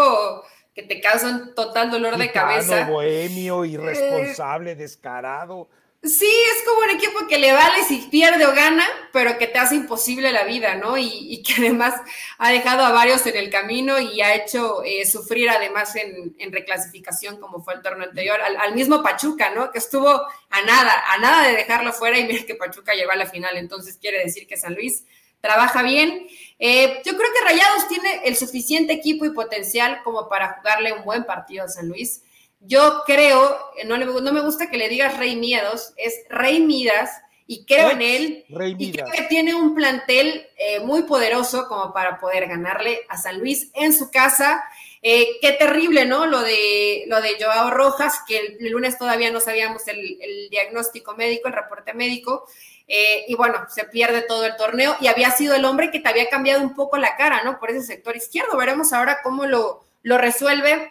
que te causa un total dolor de cabeza. Bohemio, irresponsable, descarado. Sí, es como un equipo que le vale si pierde o gana, pero que te hace imposible la vida, ¿no? Y, que además ha dejado a varios en el camino y ha hecho eh, sufrir además en, reclasificación, como fue el torneo anterior, al, mismo Pachuca, ¿no? Que estuvo a nada, a nada de dejarlo fuera y mira que Pachuca llegó a la final, entonces quiere decir que San Luis trabaja bien. Eh, yo creo que Rayados tiene el suficiente equipo y potencial como para jugarle un buen partido a San Luis. Yo creo, no, no me gusta que le digas Rey Miedos, es Rey Midas, y creo en él. y creo que tiene un plantel eh, muy poderoso como para poder ganarle a San Luis en su casa. Eh, qué terrible, ¿no? Lo de, lo de Joao Rojas, que el, lunes todavía no sabíamos el, diagnóstico médico, el reporte médico. Eh, y bueno, se pierde todo el torneo y había sido el hombre que te había cambiado un poco la cara, ¿no? Por ese sector izquierdo. Veremos ahora cómo lo, lo resuelve.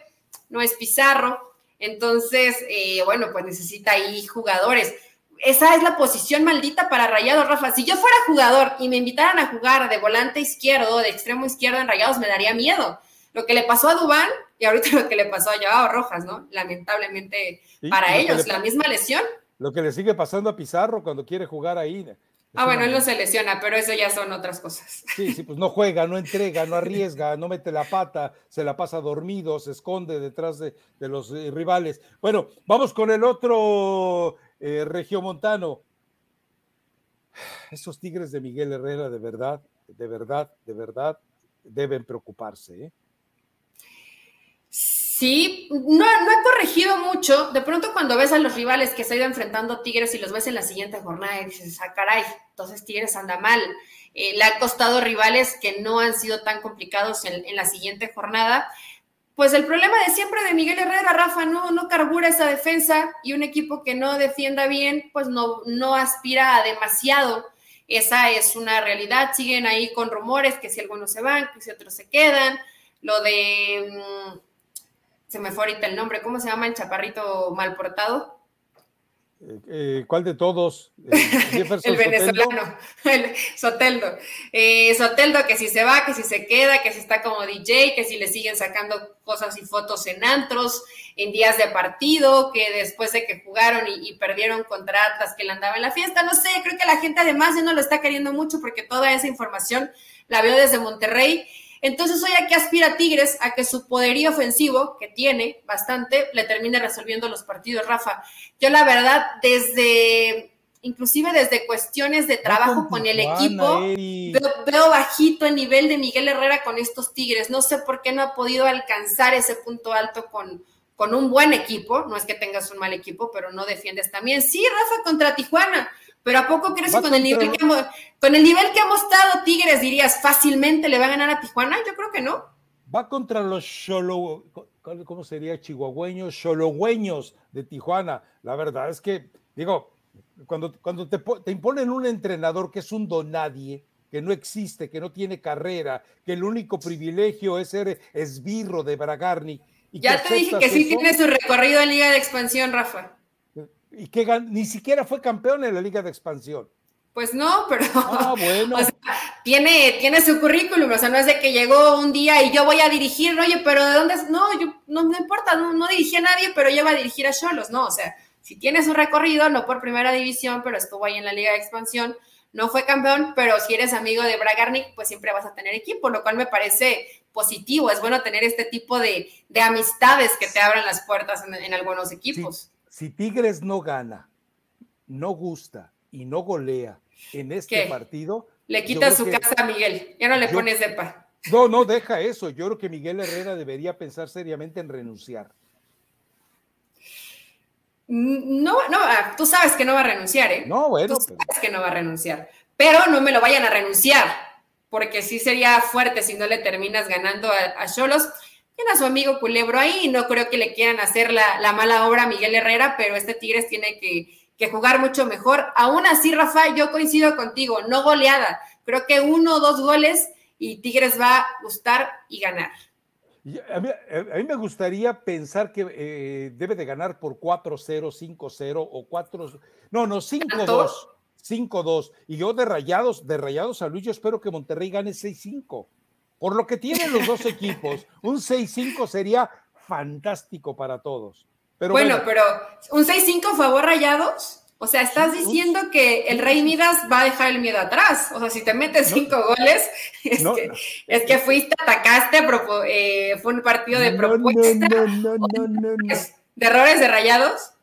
No es Pizarro. Entonces, bueno, pues necesita ahí jugadores esa es la posición maldita para Rayados, Rafa. Si yo fuera jugador y me invitaran a jugar de volante izquierdo, de extremo izquierdo en Rayados, me daría miedo. Lo que le pasó a Dubán y ahorita lo que le pasó a Joao Rojas, ¿no? Lamentablemente para ellos, la misma lesión. Lo que le sigue pasando a Pizarro cuando quiere jugar ahí. Ah, bueno, él no se lesiona, pero eso ya son otras cosas. Sí, sí, pues no juega, no entrega, no arriesga, no mete la pata, se la pasa dormido, se esconde detrás de, de los eh, rivales. Bueno, vamos con el otro eh, Regiomontano, esos Tigres de Miguel Herrera, de verdad, de verdad, de verdad, deben preocuparse. ¿eh? Sí, no, he corregido mucho. De pronto cuando ves a los rivales que se ha ido enfrentando Tigres y los ves en la siguiente jornada dices, ah, caray, entonces Tigres anda mal. Eh, le ha costado rivales que no han sido tan complicados en la siguiente jornada pues el problema de siempre de Miguel Herrera, Rafa, no, no carbura esa defensa y un equipo que no defienda bien, pues no, no aspira a demasiado. Esa es una realidad. Siguen ahí con rumores que si algunos se van, que si otros se quedan. Lo de, mm, se me fue ahorita el nombre, ¿cómo se llama el chaparrito mal portado? Eh, eh, ¿Cuál de todos? el venezolano, el Soteldo. Eh, Soteldo, que si se va, que si se queda, que si está como DJ, que si le siguen sacando cosas y fotos en antros, en días de partido, que después de que jugaron y, perdieron contra Atlas, que le andaba en la fiesta. No sé, creo que la gente además ya no lo está queriendo mucho porque toda esa información la veo desde Monterrey entonces hoy aquí aspira Tigres a que su poderío ofensivo, que tiene bastante, le termine resolviendo los partidos, Rafa. Yo la verdad, desde, inclusive desde cuestiones de trabajo con, el equipo, veo, bajito el nivel de Miguel Herrera con estos Tigres. No sé por qué no ha podido alcanzar ese punto alto con, con un buen equipo. No es que tengas un mal equipo, pero no defiendes también. Sí, Rafa, contra Tijuana pero ¿a poco crees que con el, nivel que con el nivel que ha mostrado Tigres dirías fácilmente le va a ganar a Tijuana? Yo creo que no. Va contra los cholo, ¿cómo sería? Chihuahueños, chologüeños de Tijuana. La verdad es que, digo, cuando, cuando te, te imponen un entrenador que es un donadie, que no existe, que no tiene carrera, que el único privilegio es ser esbirro de Bragarni. ya te dije que sí tiene su recorrido en Liga de Expansión, Rafa y que ni siquiera fue campeón en la Liga de Expansión. Pues no, pero ah, bueno. tiene, tiene su currículum, o sea, no es de que llegó un día y yo voy a dirigir, oye, pero ¿de dónde? No, yo, no, me importa, no, no, dirigí a nadie, pero yo voy a dirigir a Cholos, no, o sea, si tiene su recorrido, no por primera división, pero estuvo ahí en la Liga de Expansión, no fue campeón, pero si eres amigo de Bragarnik, pues siempre vas a tener equipo, lo cual me parece positivo, es bueno tener este tipo de, amistades que te abran las puertas en, algunos equipos si Tigres no gana, no gusta y no golea en este partido. Le quita su casa a Miguel, ya no le pones depa. No, no, deja eso. Yo creo que Miguel Herrera debería pensar seriamente en renunciar. No, no, ah, tú sabes que no va a renunciar, ¿eh? No, bueno. Tú sabes que no va a renunciar. Pero no me lo vayan a renunciar, porque sí sería fuerte si no le terminas ganando a Cholos a su amigo Culebro ahí, no creo que le quieran hacer la, mala obra a Miguel Herrera, pero este Tigres tiene que, jugar mucho mejor. Aún así, Rafa, yo coincido contigo, no goleada, creo que uno o dos goles y Tigres va a gustar y ganar. A mí, me gustaría pensar que eh, debe de ganar por 4-0, 5-0 o 4, no, no, 5-2, 5-2. Y yo de rayados, de rayados a Luis, yo espero que Monterrey gane 6-5. Por lo que tienen los dos equipos, un 6-5 sería fantástico para todos. Pero bueno, pero un 6-5 favor rayados. O sea, estás diciendo que el Rey Midas va a dejar el miedo atrás. O sea, si te metes cinco goles, es, que, es, que, fuiste, atacaste, eh, fue un partido de propuesta. ¿De errores de rayados?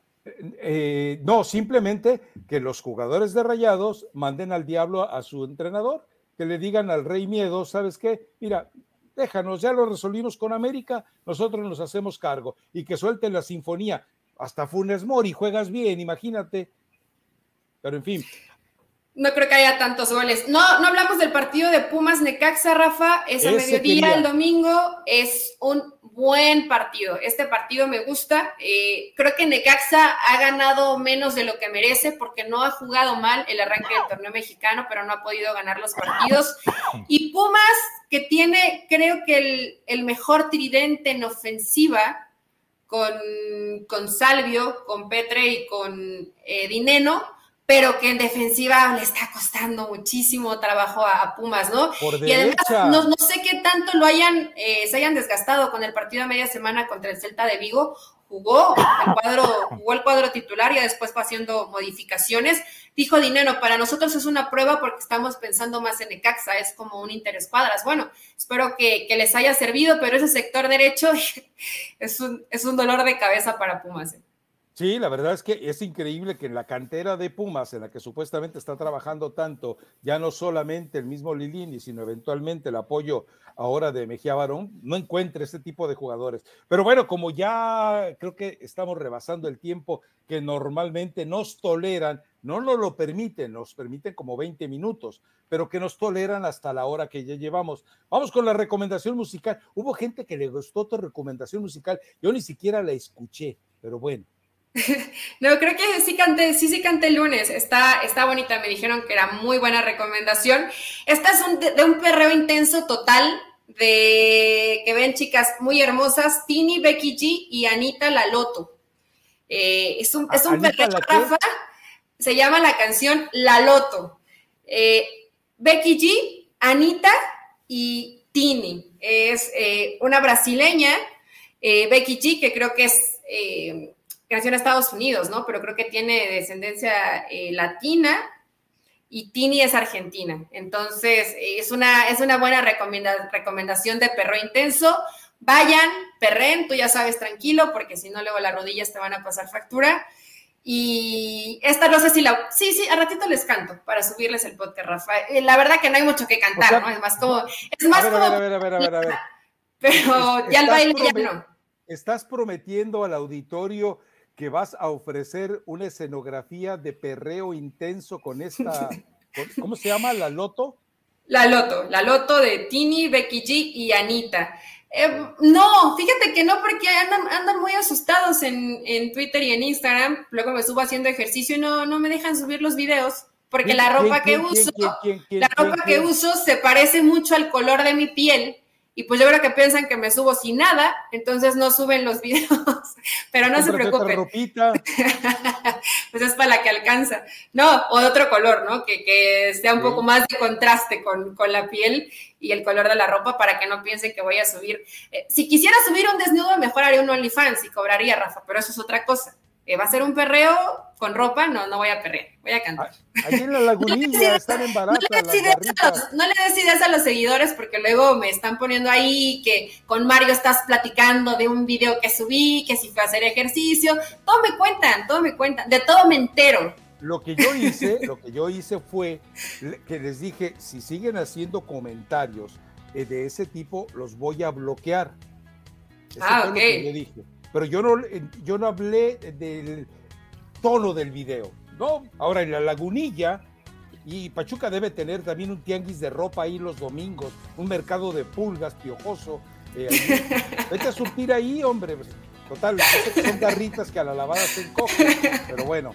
Eh, no, simplemente que los jugadores de rayados manden al diablo a su entrenador que le digan al Rey Miedo, ¿sabes qué? Mira, déjanos, ya lo resolvimos con América, nosotros nos hacemos cargo y que suelten la sinfonía. Hasta Funes Mori, juegas bien, imagínate. Pero en fin. No creo que haya tantos goles. No, no hablamos del partido de Pumas Necaxa, Rafa. Es a mediodía el domingo. Es un buen partido. Este partido me gusta. Eh, creo que Necaxa ha ganado menos de lo que merece porque no ha jugado mal el arranque del torneo mexicano, pero no ha podido ganar los partidos. Y Pumas, que tiene, creo que el, el mejor tridente en ofensiva con, con Salvio, con Petre y con eh, Dineno pero que en defensiva le está costando muchísimo trabajo a, Pumas, ¿no? y además no, sé qué tanto lo hayan, eh, se hayan desgastado con el partido a media semana contra el Celta de Vigo. Jugó el cuadro, jugó el cuadro titular y después fue haciendo modificaciones. Dijo Dinero, para nosotros es una prueba porque estamos pensando más en Ecaxa, es como un interescuadras. Bueno, espero que, les haya servido, pero ese sector derecho es un, es un dolor de cabeza para Pumas. ¿eh? Sí, la verdad es que es increíble que en la cantera de Pumas, en la que supuestamente está trabajando tanto, ya no solamente el mismo Lilini, sino eventualmente el apoyo ahora de Mejía Barón, no encuentre este tipo de jugadores. Pero bueno, como ya creo que estamos rebasando el tiempo que normalmente nos toleran, no nos lo permiten, nos permiten como 20 minutos, pero que nos toleran hasta la hora que ya llevamos. Vamos con la recomendación musical. Hubo gente que le gustó tu recomendación musical, yo ni siquiera la escuché, pero bueno. No, creo que sí canté, sí, sí canté el lunes. Está, está bonita, me dijeron que era muy buena recomendación. Esta es de, un perreo intenso total, de que ven chicas muy hermosas, Tini, Becky G y Anita Laloto. Eh, es un, es un perreo, Rafa, se llama la canción La Loto. Eh, Becky G, Anita y Tini. Es eh, una brasileña, Becky G, que creo que es creció en Estados Unidos, ¿no? Pero creo que tiene descendencia eh, latina y Tini es argentina. Entonces, es una, es una buena recomendación de perro intenso. Vayan, perren, tú ya sabes, tranquilo, porque si no, luego las rodillas te van a pasar factura. Y esta no sé si la. Sí, sí, a ratito les canto para subirles el podcast, Rafael. Eh, la verdad que no hay mucho que cantar, ¿no? Es más como. Es más como. A ver, a ver, a ver, a ver. Pero ya el baile ya no. Estás prometiendo al auditorio que vas a ofrecer una escenografía de perreo intenso con esta, ¿cómo se llama? ¿La Loto? La Loto, la Loto de Tini, Becky G y Anita. Eh, no, fíjate que no, porque andan, andan muy asustados en, en, Twitter y en Instagram. Luego me subo haciendo ejercicio y no, no me dejan subir los videos. Porque la ropa que uso, la ropa que uso se parece mucho al color de mi piel y pues yo creo que piensan que me subo sin nada, entonces no suben los videos, pero no se preocupen. pues es para la que alcanza. No, o de otro color, ¿no? Que, que sea un poco más de contraste con, con, la piel y el color de la ropa para que no piensen que voy a subir. Eh, si quisiera subir un desnudo, mejor haría un OnlyFans y cobraría, Rafa, pero eso es otra cosa. Eh, va a ser un perreo con ropa, no, no voy a perrear, voy a cantar. Allí en la lagunilla están en No le, des ideas a los seguidores porque luego me están poniendo ahí que con Mario estás platicando de un video que subí, que si fue a hacer ejercicio, todo me cuentan, todo me cuentan, de todo me entero. Lo que yo hice, lo que yo hice fue que les dije, si siguen haciendo comentarios eh, de ese tipo, los voy a bloquear. ah, ok. yo dije pero yo no, yo no hablé del tono del video, ¿no? Ahora en la lagunilla, y Pachuca debe tener también un tianguis de ropa ahí los domingos, un mercado de pulgas piojoso. Eh, Vete a surtir ahí, hombre. Total, son garritas que a la lavada se encogen, pero bueno.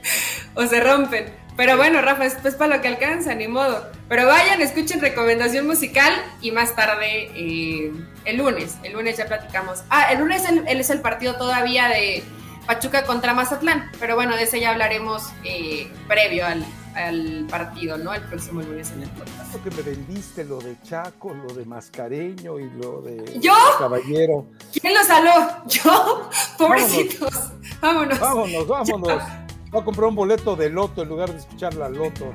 O se rompen. Pero bueno, Rafa, es para lo que alcanza, ni modo. Pero vayan, escuchen recomendación musical y más tarde, eh, el lunes, el lunes ya platicamos. Ah, el lunes es el partido todavía de Pachuca contra Mazatlán, pero bueno, de ese ya hablaremos eh, previo al, al partido, ¿no? El próximo lunes en el podcast. que me vendiste lo de Chaco, lo de Mascareño y lo de ¿Yo? Caballero. ¿Quién lo saló? ¿Yo? Pobrecitos. Vámonos. Vámonos, vámonos. Voy a comprar un boleto de loto en lugar de escuchar la loto.